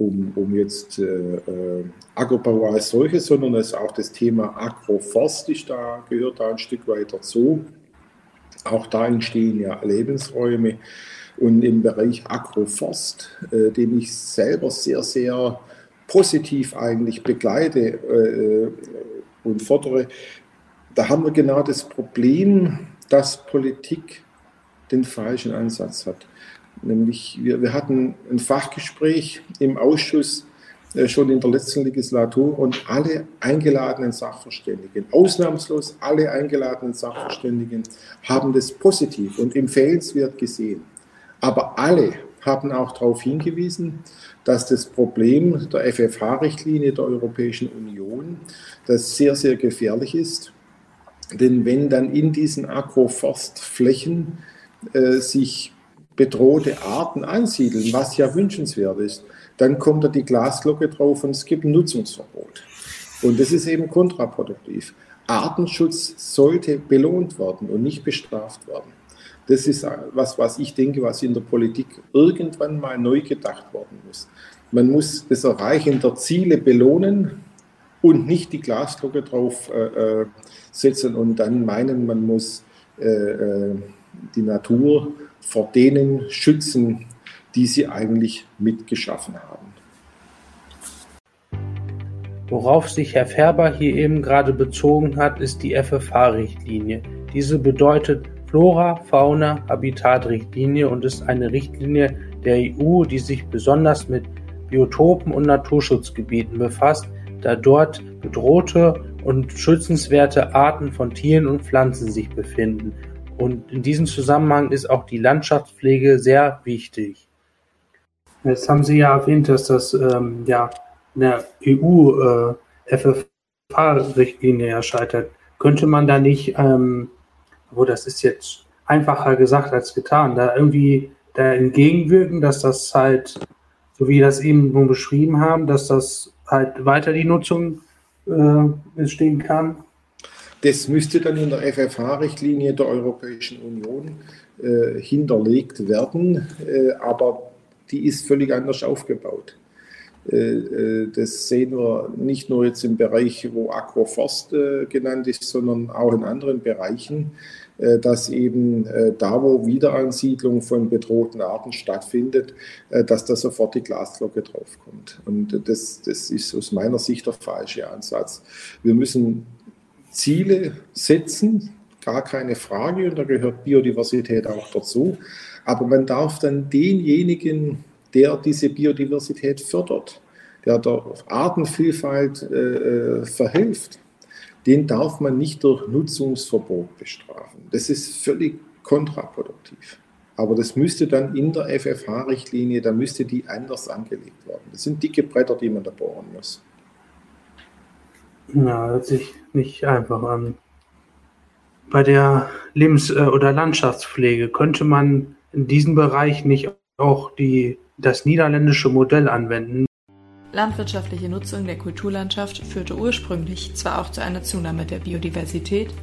um, um jetzt äh, äh, Ackerbau als solches, sondern es ist auch das Thema agroforstisch, da gehört da ein Stück weit dazu. Auch da entstehen ja Lebensräume. Und im Bereich Agroforst, äh, den ich selber sehr, sehr positiv eigentlich begleite äh, und fordere, da haben wir genau das Problem, dass Politik den falschen Ansatz hat. Nämlich, wir, wir hatten ein Fachgespräch im Ausschuss äh, schon in der letzten Legislatur und alle eingeladenen Sachverständigen, ausnahmslos alle eingeladenen Sachverständigen, haben das positiv und empfehlenswert gesehen. Aber alle haben auch darauf hingewiesen, dass das Problem der FFH-Richtlinie der Europäischen Union, das sehr, sehr gefährlich ist denn wenn dann in diesen Agroforstflächen äh, sich bedrohte Arten ansiedeln, was ja wünschenswert ist, dann kommt da die Glasglocke drauf und es gibt ein Nutzungsverbot. Und das ist eben kontraproduktiv. Artenschutz sollte belohnt werden und nicht bestraft werden. Das ist was, was ich denke, was in der Politik irgendwann mal neu gedacht worden muss. Man muss das Erreichen der Ziele belohnen und nicht die Glasglocke drauf äh, äh, setzen und dann meinen, man muss äh, äh, die Natur vor denen schützen, die sie eigentlich mitgeschaffen haben. Worauf sich Herr Färber hier eben gerade bezogen hat, ist die FFH-Richtlinie. Diese bedeutet Flora, Fauna, Habitat-Richtlinie und ist eine Richtlinie der EU, die sich besonders mit Biotopen und Naturschutzgebieten befasst, da dort bedrohte und schützenswerte Arten von Tieren und Pflanzen sich befinden. Und in diesem Zusammenhang ist auch die Landschaftspflege sehr wichtig. Jetzt haben Sie ja erwähnt, dass das ähm, ja in der EU äh, ja scheitert. Könnte man da nicht, ähm, wo das ist jetzt einfacher gesagt als getan, da irgendwie da entgegenwirken, dass das halt, so wie wir das eben beschrieben haben, dass das halt weiter die Nutzung äh, entstehen kann? Das müsste dann in der FFH-Richtlinie der Europäischen Union äh, hinterlegt werden, äh, aber die ist völlig anders aufgebaut. Äh, äh, das sehen wir nicht nur jetzt im Bereich, wo Agroforst äh, genannt ist, sondern auch in anderen Bereichen. Dass eben da, wo Wiederansiedlung von bedrohten Arten stattfindet, dass da sofort die Glasglocke draufkommt. Und das, das ist aus meiner Sicht der falsche Ansatz. Wir müssen Ziele setzen, gar keine Frage, und da gehört Biodiversität auch dazu. Aber man darf dann denjenigen, der diese Biodiversität fördert, der der Artenvielfalt äh, äh verhilft, den darf man nicht durch Nutzungsverbot bestrafen. Das ist völlig kontraproduktiv. Aber das müsste dann in der FFH-Richtlinie, da müsste die anders angelegt werden. Das sind dicke Bretter, die man da bohren muss. Na, hört sich nicht einfach an. Bei der Lebens- äh, oder Landschaftspflege könnte man in diesem Bereich nicht auch die, das niederländische Modell anwenden, Landwirtschaftliche Nutzung der Kulturlandschaft führte ursprünglich zwar auch zu einer Zunahme der Biodiversität,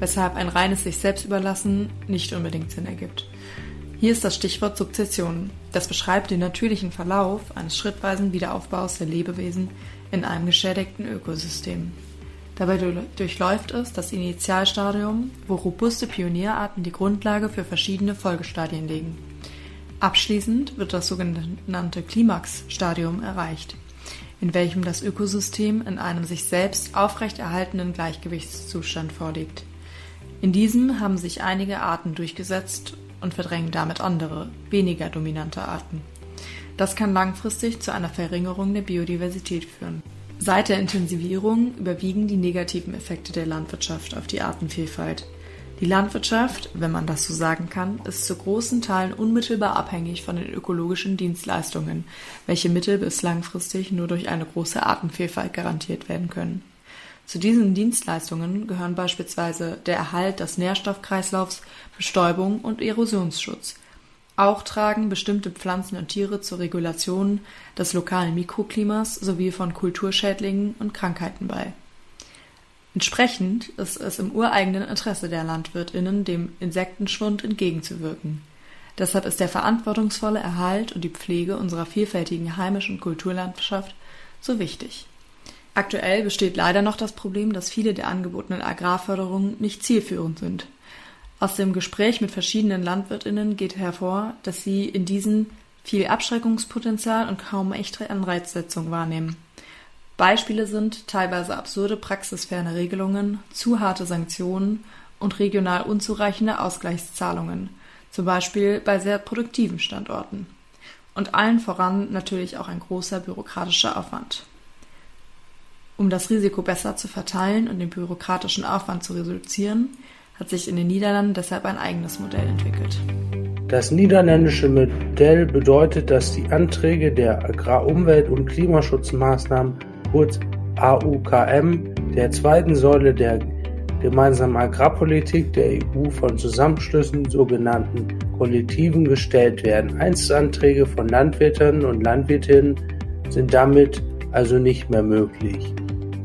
weshalb ein reines sich selbst überlassen nicht unbedingt Sinn ergibt. Hier ist das Stichwort Sukzession. Das beschreibt den natürlichen Verlauf eines schrittweisen Wiederaufbaus der Lebewesen in einem geschädigten Ökosystem. Dabei durchläuft es das Initialstadium, wo robuste Pionierarten die Grundlage für verschiedene Folgestadien legen. Abschließend wird das sogenannte Klimaxstadium erreicht, in welchem das Ökosystem in einem sich selbst aufrechterhaltenen Gleichgewichtszustand vorliegt. In diesem haben sich einige Arten durchgesetzt und verdrängen damit andere, weniger dominante Arten. Das kann langfristig zu einer Verringerung der Biodiversität führen. Seit der Intensivierung überwiegen die negativen Effekte der Landwirtschaft auf die Artenvielfalt. Die Landwirtschaft, wenn man das so sagen kann, ist zu großen Teilen unmittelbar abhängig von den ökologischen Dienstleistungen, welche mittel- bis langfristig nur durch eine große Artenvielfalt garantiert werden können. Zu diesen Dienstleistungen gehören beispielsweise der Erhalt des Nährstoffkreislaufs, Bestäubung und Erosionsschutz. Auch tragen bestimmte Pflanzen und Tiere zur Regulation des lokalen Mikroklimas sowie von Kulturschädlingen und Krankheiten bei Entsprechend ist es im ureigenen Interesse der LandwirtInnen, dem Insektenschwund entgegenzuwirken. Deshalb ist der verantwortungsvolle Erhalt und die Pflege unserer vielfältigen heimischen Kulturlandschaft so wichtig. Aktuell besteht leider noch das Problem, dass viele der angebotenen Agrarförderungen nicht zielführend sind. Aus dem Gespräch mit verschiedenen LandwirtInnen geht hervor, dass sie in diesen viel Abschreckungspotenzial und kaum echte Anreizsetzung wahrnehmen. Beispiele sind teilweise absurde praxisferne Regelungen, zu harte Sanktionen und regional unzureichende Ausgleichszahlungen, zum Beispiel bei sehr produktiven Standorten. Und allen voran natürlich auch ein großer bürokratischer Aufwand. Um das Risiko besser zu verteilen und den bürokratischen Aufwand zu reduzieren, hat sich in den Niederlanden deshalb ein eigenes Modell entwickelt. Das niederländische Modell bedeutet, dass die Anträge der Agrar-, Umwelt- und Klimaschutzmaßnahmen kurz AUKM, der zweiten Säule der gemeinsamen Agrarpolitik der EU von Zusammenschlüssen, sogenannten Kollektiven, gestellt werden. Einzelanträge von Landwirten und Landwirtinnen sind damit also nicht mehr möglich.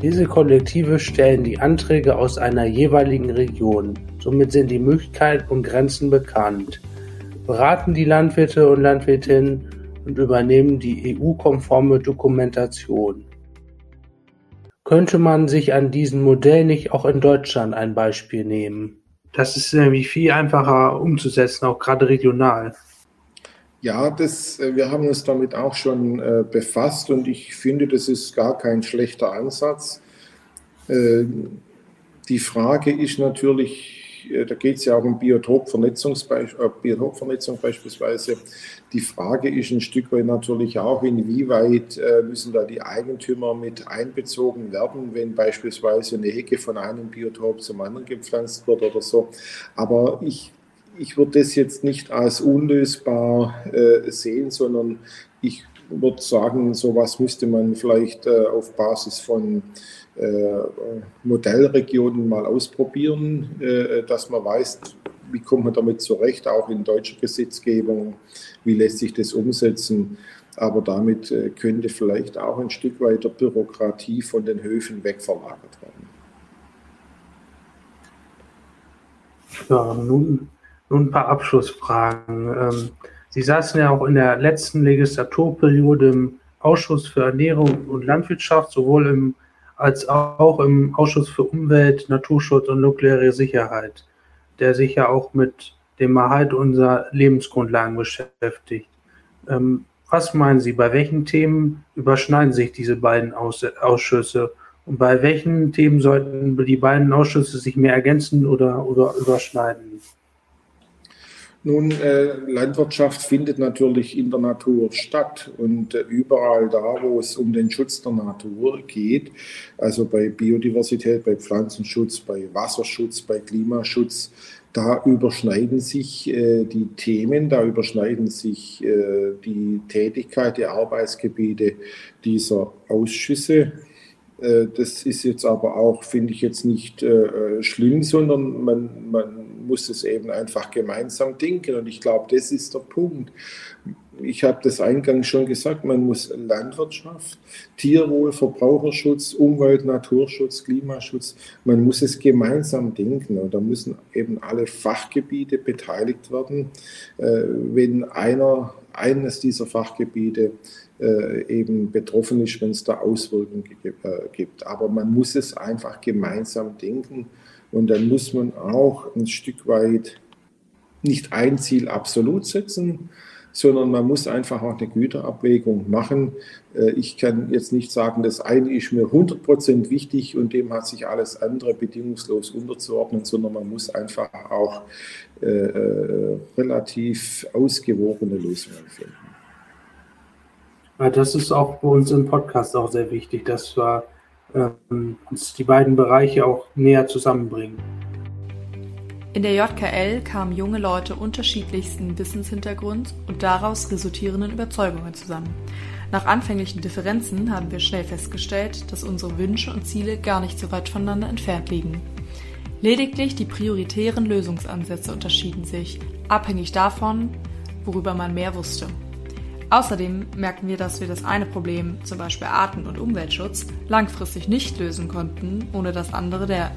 Diese Kollektive stellen die Anträge aus einer jeweiligen Region. Somit sind die Möglichkeiten und Grenzen bekannt, beraten die Landwirte und Landwirtinnen und übernehmen die EU-konforme Dokumentation. Könnte man sich an diesem Modell nicht auch in Deutschland ein Beispiel nehmen? Das ist nämlich viel einfacher umzusetzen, auch gerade regional. Ja, das, äh, wir haben uns damit auch schon äh, befasst und ich finde, das ist gar kein schlechter Ansatz. Äh, die Frage ist natürlich, äh, da geht es ja auch um Biotopvernetzung, äh, Biotopvernetzung beispielsweise. Die Frage ist ein Stück weit natürlich auch, inwieweit äh, müssen da die Eigentümer mit einbezogen werden, wenn beispielsweise eine Hecke von einem Biotop zum anderen gepflanzt wird oder so. Aber ich, ich würde das jetzt nicht als unlösbar äh, sehen, sondern ich würde sagen, sowas müsste man vielleicht äh, auf Basis von äh, Modellregionen mal ausprobieren, äh, dass man weiß, wie kommt man damit zurecht, auch in deutscher Gesetzgebung, wie lässt sich das umsetzen. Aber damit äh, könnte vielleicht auch ein Stück weit der Bürokratie von den Höfen wegverlagert werden. Ja, nun, nun ein paar Abschlussfragen. Ähm, Sie saßen ja auch in der letzten Legislaturperiode im Ausschuss für Ernährung und Landwirtschaft, sowohl im als auch im Ausschuss für Umwelt, Naturschutz und nukleare Sicherheit, der sich ja auch mit dem Erhalt unserer Lebensgrundlagen beschäftigt. Ähm, was meinen Sie, bei welchen Themen überschneiden sich diese beiden Aus Ausschüsse Und bei welchen Themen sollten die beiden Ausschüsse sich mehr ergänzen oder, oder überschneiden? Nun, äh, Landwirtschaft findet natürlich in der Natur statt und äh, überall da, wo es um den Schutz der Natur geht, also bei Biodiversität, bei Pflanzenschutz, bei Wasserschutz, bei Klimaschutz, da überschneiden sich äh, die Themen, da überschneiden sich äh, die Tätigkeit, die Arbeitsgebiete dieser Ausschüsse. Äh, das ist jetzt aber auch, finde ich jetzt nicht äh, schlimm, sondern man, man muss es eben einfach gemeinsam denken. Und ich glaube, das ist der Punkt. Ich habe das eingangs schon gesagt, man muss Landwirtschaft, Tierwohl, Verbraucherschutz, Umwelt, Naturschutz, Klimaschutz, man muss es gemeinsam denken. Und da müssen eben alle Fachgebiete beteiligt werden. Äh, wenn einer eines dieser Fachgebiete äh, eben betroffen ist, wenn es da Auswirkungen gibt. Aber man muss es einfach gemeinsam denken und dann muss man auch ein Stück weit nicht ein Ziel absolut setzen, sondern man muss einfach auch eine Güterabwägung machen. Äh, ich kann jetzt nicht sagen, das eine ist mir 100% wichtig und dem hat sich alles andere bedingungslos unterzuordnen, sondern man muss einfach auch äh, äh relativ ausgewogene Lösungen finden. Das ist auch bei uns im Podcast auch sehr wichtig, dass wir ähm, die beiden Bereiche auch näher zusammenbringen. In der JKL kamen junge Leute unterschiedlichsten Wissenshintergrunds und daraus resultierenden Überzeugungen zusammen. Nach anfänglichen Differenzen haben wir schnell festgestellt, dass unsere Wünsche und Ziele gar nicht so weit voneinander entfernt liegen. Lediglich die prioritären Lösungsansätze unterschieden sich, abhängig davon, worüber man mehr wusste. Außerdem merken wir, dass wir das eine Problem, zum Beispiel Arten- und Umweltschutz, langfristig nicht lösen konnten, ohne das andere der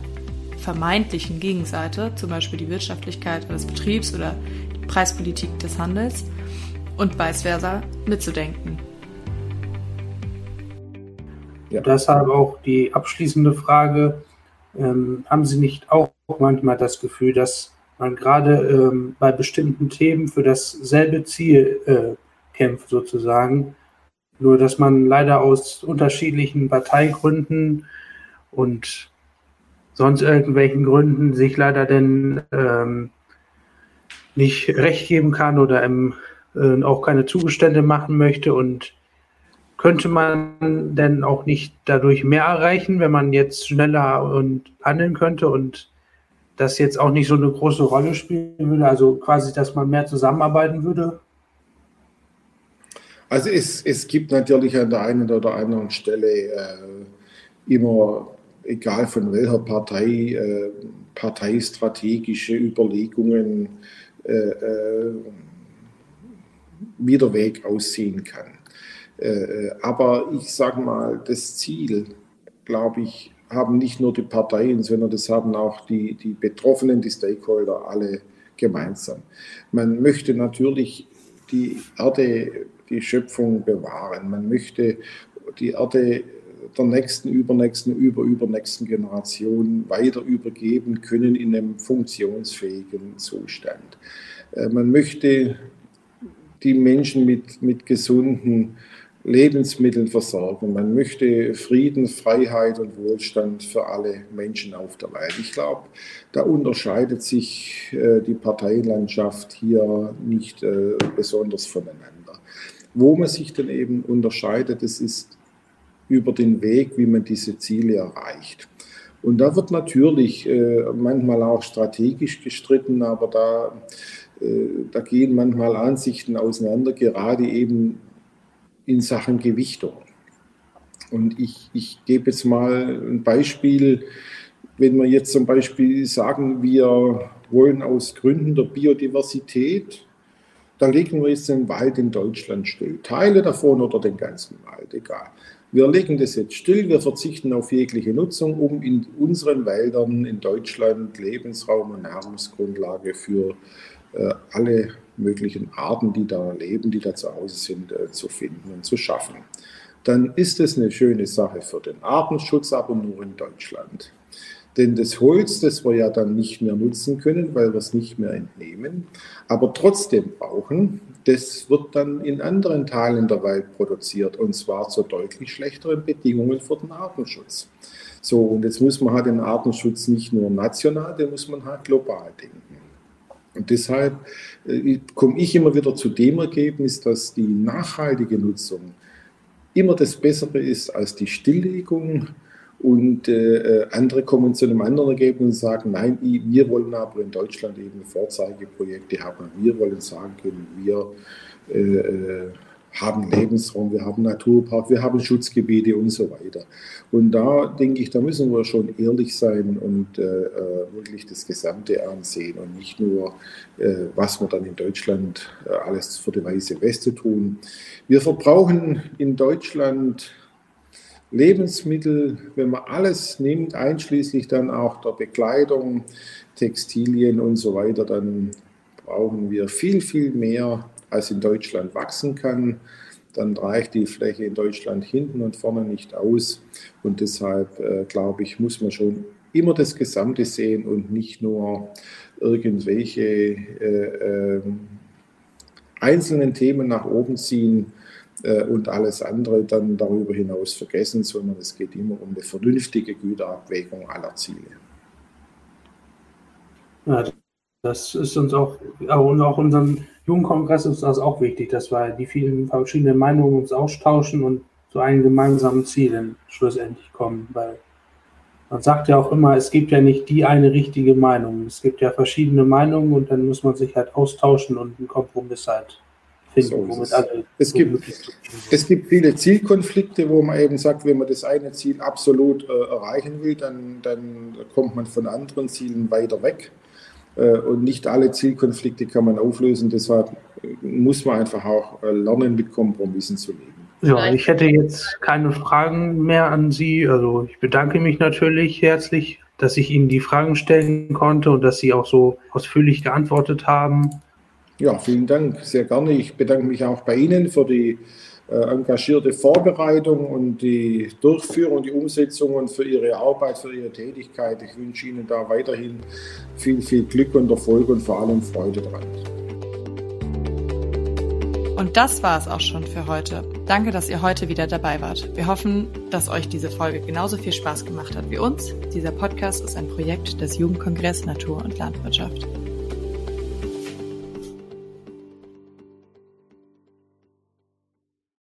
vermeintlichen Gegenseite, zum Beispiel die Wirtschaftlichkeit des Betriebs oder die Preispolitik des Handels und vice versa, mitzudenken. Ja. Deshalb auch die abschließende Frage, ähm, haben Sie nicht auch manchmal das Gefühl, dass man gerade ähm, bei bestimmten Themen für dasselbe Ziel äh, kämpft sozusagen. Nur dass man leider aus unterschiedlichen Parteigründen und sonst irgendwelchen Gründen sich leider denn ähm, nicht recht geben kann oder im, äh, auch keine Zugestände machen möchte. Und könnte man denn auch nicht dadurch mehr erreichen, wenn man jetzt schneller und handeln könnte und das jetzt auch nicht so eine große Rolle spielen würde? Also quasi, dass man mehr zusammenarbeiten würde? Also es, es gibt natürlich an der einen oder anderen Stelle äh, immer, egal von welcher Partei, äh, parteistrategische Überlegungen, äh, äh wie der Weg aussehen kann. Äh, aber ich sage mal, das Ziel, glaube ich, haben nicht nur die Parteien, sondern das haben auch die, die Betroffenen, die Stakeholder alle gemeinsam. Man möchte natürlich die Erde die Schöpfung bewahren. Man möchte die Erde der nächsten, übernächsten, überübernächsten Generation weiter übergeben können in einem funktionsfähigen Zustand. Äh, man möchte die Menschen mit, mit gesunden Lebensmitteln versorgen. Man möchte Frieden, Freiheit und Wohlstand für alle Menschen auf der Welt. Ich glaube, da unterscheidet sich äh, die Parteienlandschaft hier nicht äh, besonders voneinander. Wo man sich dann eben unterscheidet, das ist über den Weg, wie man diese Ziele erreicht. Und da wird natürlich äh, manchmal auch strategisch gestritten, aber da, äh, da gehen manchmal Ansichten auseinander, gerade eben in Sachen Gewichtung. Und ich, ich gebe jetzt mal ein Beispiel, wenn wir jetzt zum Beispiel sagen, wir wollen aus Gründen der Biodiversität da legen wir jetzt den Wald in Deutschland still. Teile davon oder den ganzen Wald, egal. Wir legen das jetzt still, wir verzichten auf jegliche Nutzung, um in unseren Wäldern in Deutschland Lebensraum und Nahrungsgrundlage für äh, alle möglichen Arten, die da leben, die da zu Hause sind, äh, zu finden und zu schaffen. Dann ist es eine schöne Sache für den Artenschutz, aber nur in Deutschland. Denn das Holz, das wir ja dann nicht mehr nutzen können, weil wir es nicht mehr entnehmen, aber trotzdem brauchen, das wird dann in anderen Teilen der Welt produziert und zwar zu deutlich schlechteren Bedingungen für den Artenschutz. So, und jetzt muss man halt den Artenschutz nicht nur national, den muss man halt global denken. Und deshalb äh, komme ich immer wieder zu dem Ergebnis, dass die nachhaltige Nutzung immer das Bessere ist als die Stilllegung. Und äh, äh andere kommen zu einem anderen Ergebnis und sagen, nein, wir wollen aber in Deutschland eben Vorzeigeprojekte haben. Wir wollen sagen können, wir äh, äh haben Lebensraum, wir haben Naturpark, wir haben Schutzgebiete und so weiter. Und da denke ich, da müssen wir schon ehrlich sein und äh, äh, wirklich das Gesamte ansehen und nicht nur, äh, was wir dann in Deutschland äh, alles für die weiße Weste tun. Wir verbrauchen in Deutschland Lebensmittel, wenn man alles nimmt, einschließlich dann auch der Bekleidung, Textilien und so weiter, dann brauchen wir viel, viel mehr als in Deutschland wachsen kann, dann reicht die Fläche in Deutschland hinten und vorne nicht aus. Und deshalb, äh, glaube ich, muss man schon immer das Gesamte sehen und nicht nur irgendwelche äh, äh, einzelnen Themen nach oben ziehen und alles andere dann darüber hinaus vergessen, sondern es geht immer um eine vernünftige Güterabwägung aller Ziele. Ja, das ist uns auch, und auch unserem Jugendkongress ist das auch wichtig, dass wir die vielen verschiedenen Meinungen uns austauschen und zu einem gemeinsamen Ziel schlussendlich kommen. Weil man sagt ja auch immer, es gibt ja nicht die eine richtige Meinung. Es gibt ja verschiedene Meinungen und dann muss man sich halt austauschen und einen Kompromiss halt finden, so alle es, gibt, es gibt viele Zielkonflikte, wo man eben sagt, wenn man das eine Ziel absolut äh, erreichen will, dann, dann kommt man von anderen Zielen weiter weg. Äh, und nicht alle Zielkonflikte kann man auflösen. Deshalb muss man einfach auch äh, lernen, mit Kompromissen zu leben. Ja, ich hätte jetzt keine Fragen mehr an Sie. Also ich bedanke mich natürlich herzlich, dass ich Ihnen die Fragen stellen konnte und dass Sie auch so ausführlich geantwortet haben. Ja, vielen Dank, sehr gerne. Ich bedanke mich auch bei Ihnen für die äh, engagierte Vorbereitung und die Durchführung, die Umsetzung und für Ihre Arbeit, für Ihre Tätigkeit. Ich wünsche Ihnen da weiterhin viel, viel Glück und Erfolg und vor allem Freude dran. Und das war es auch schon für heute. Danke, dass ihr heute wieder dabei wart. Wir hoffen, dass euch diese Folge genauso viel Spaß gemacht hat wie uns. Dieser Podcast ist ein Projekt des Jugendkongress Natur und Landwirtschaft.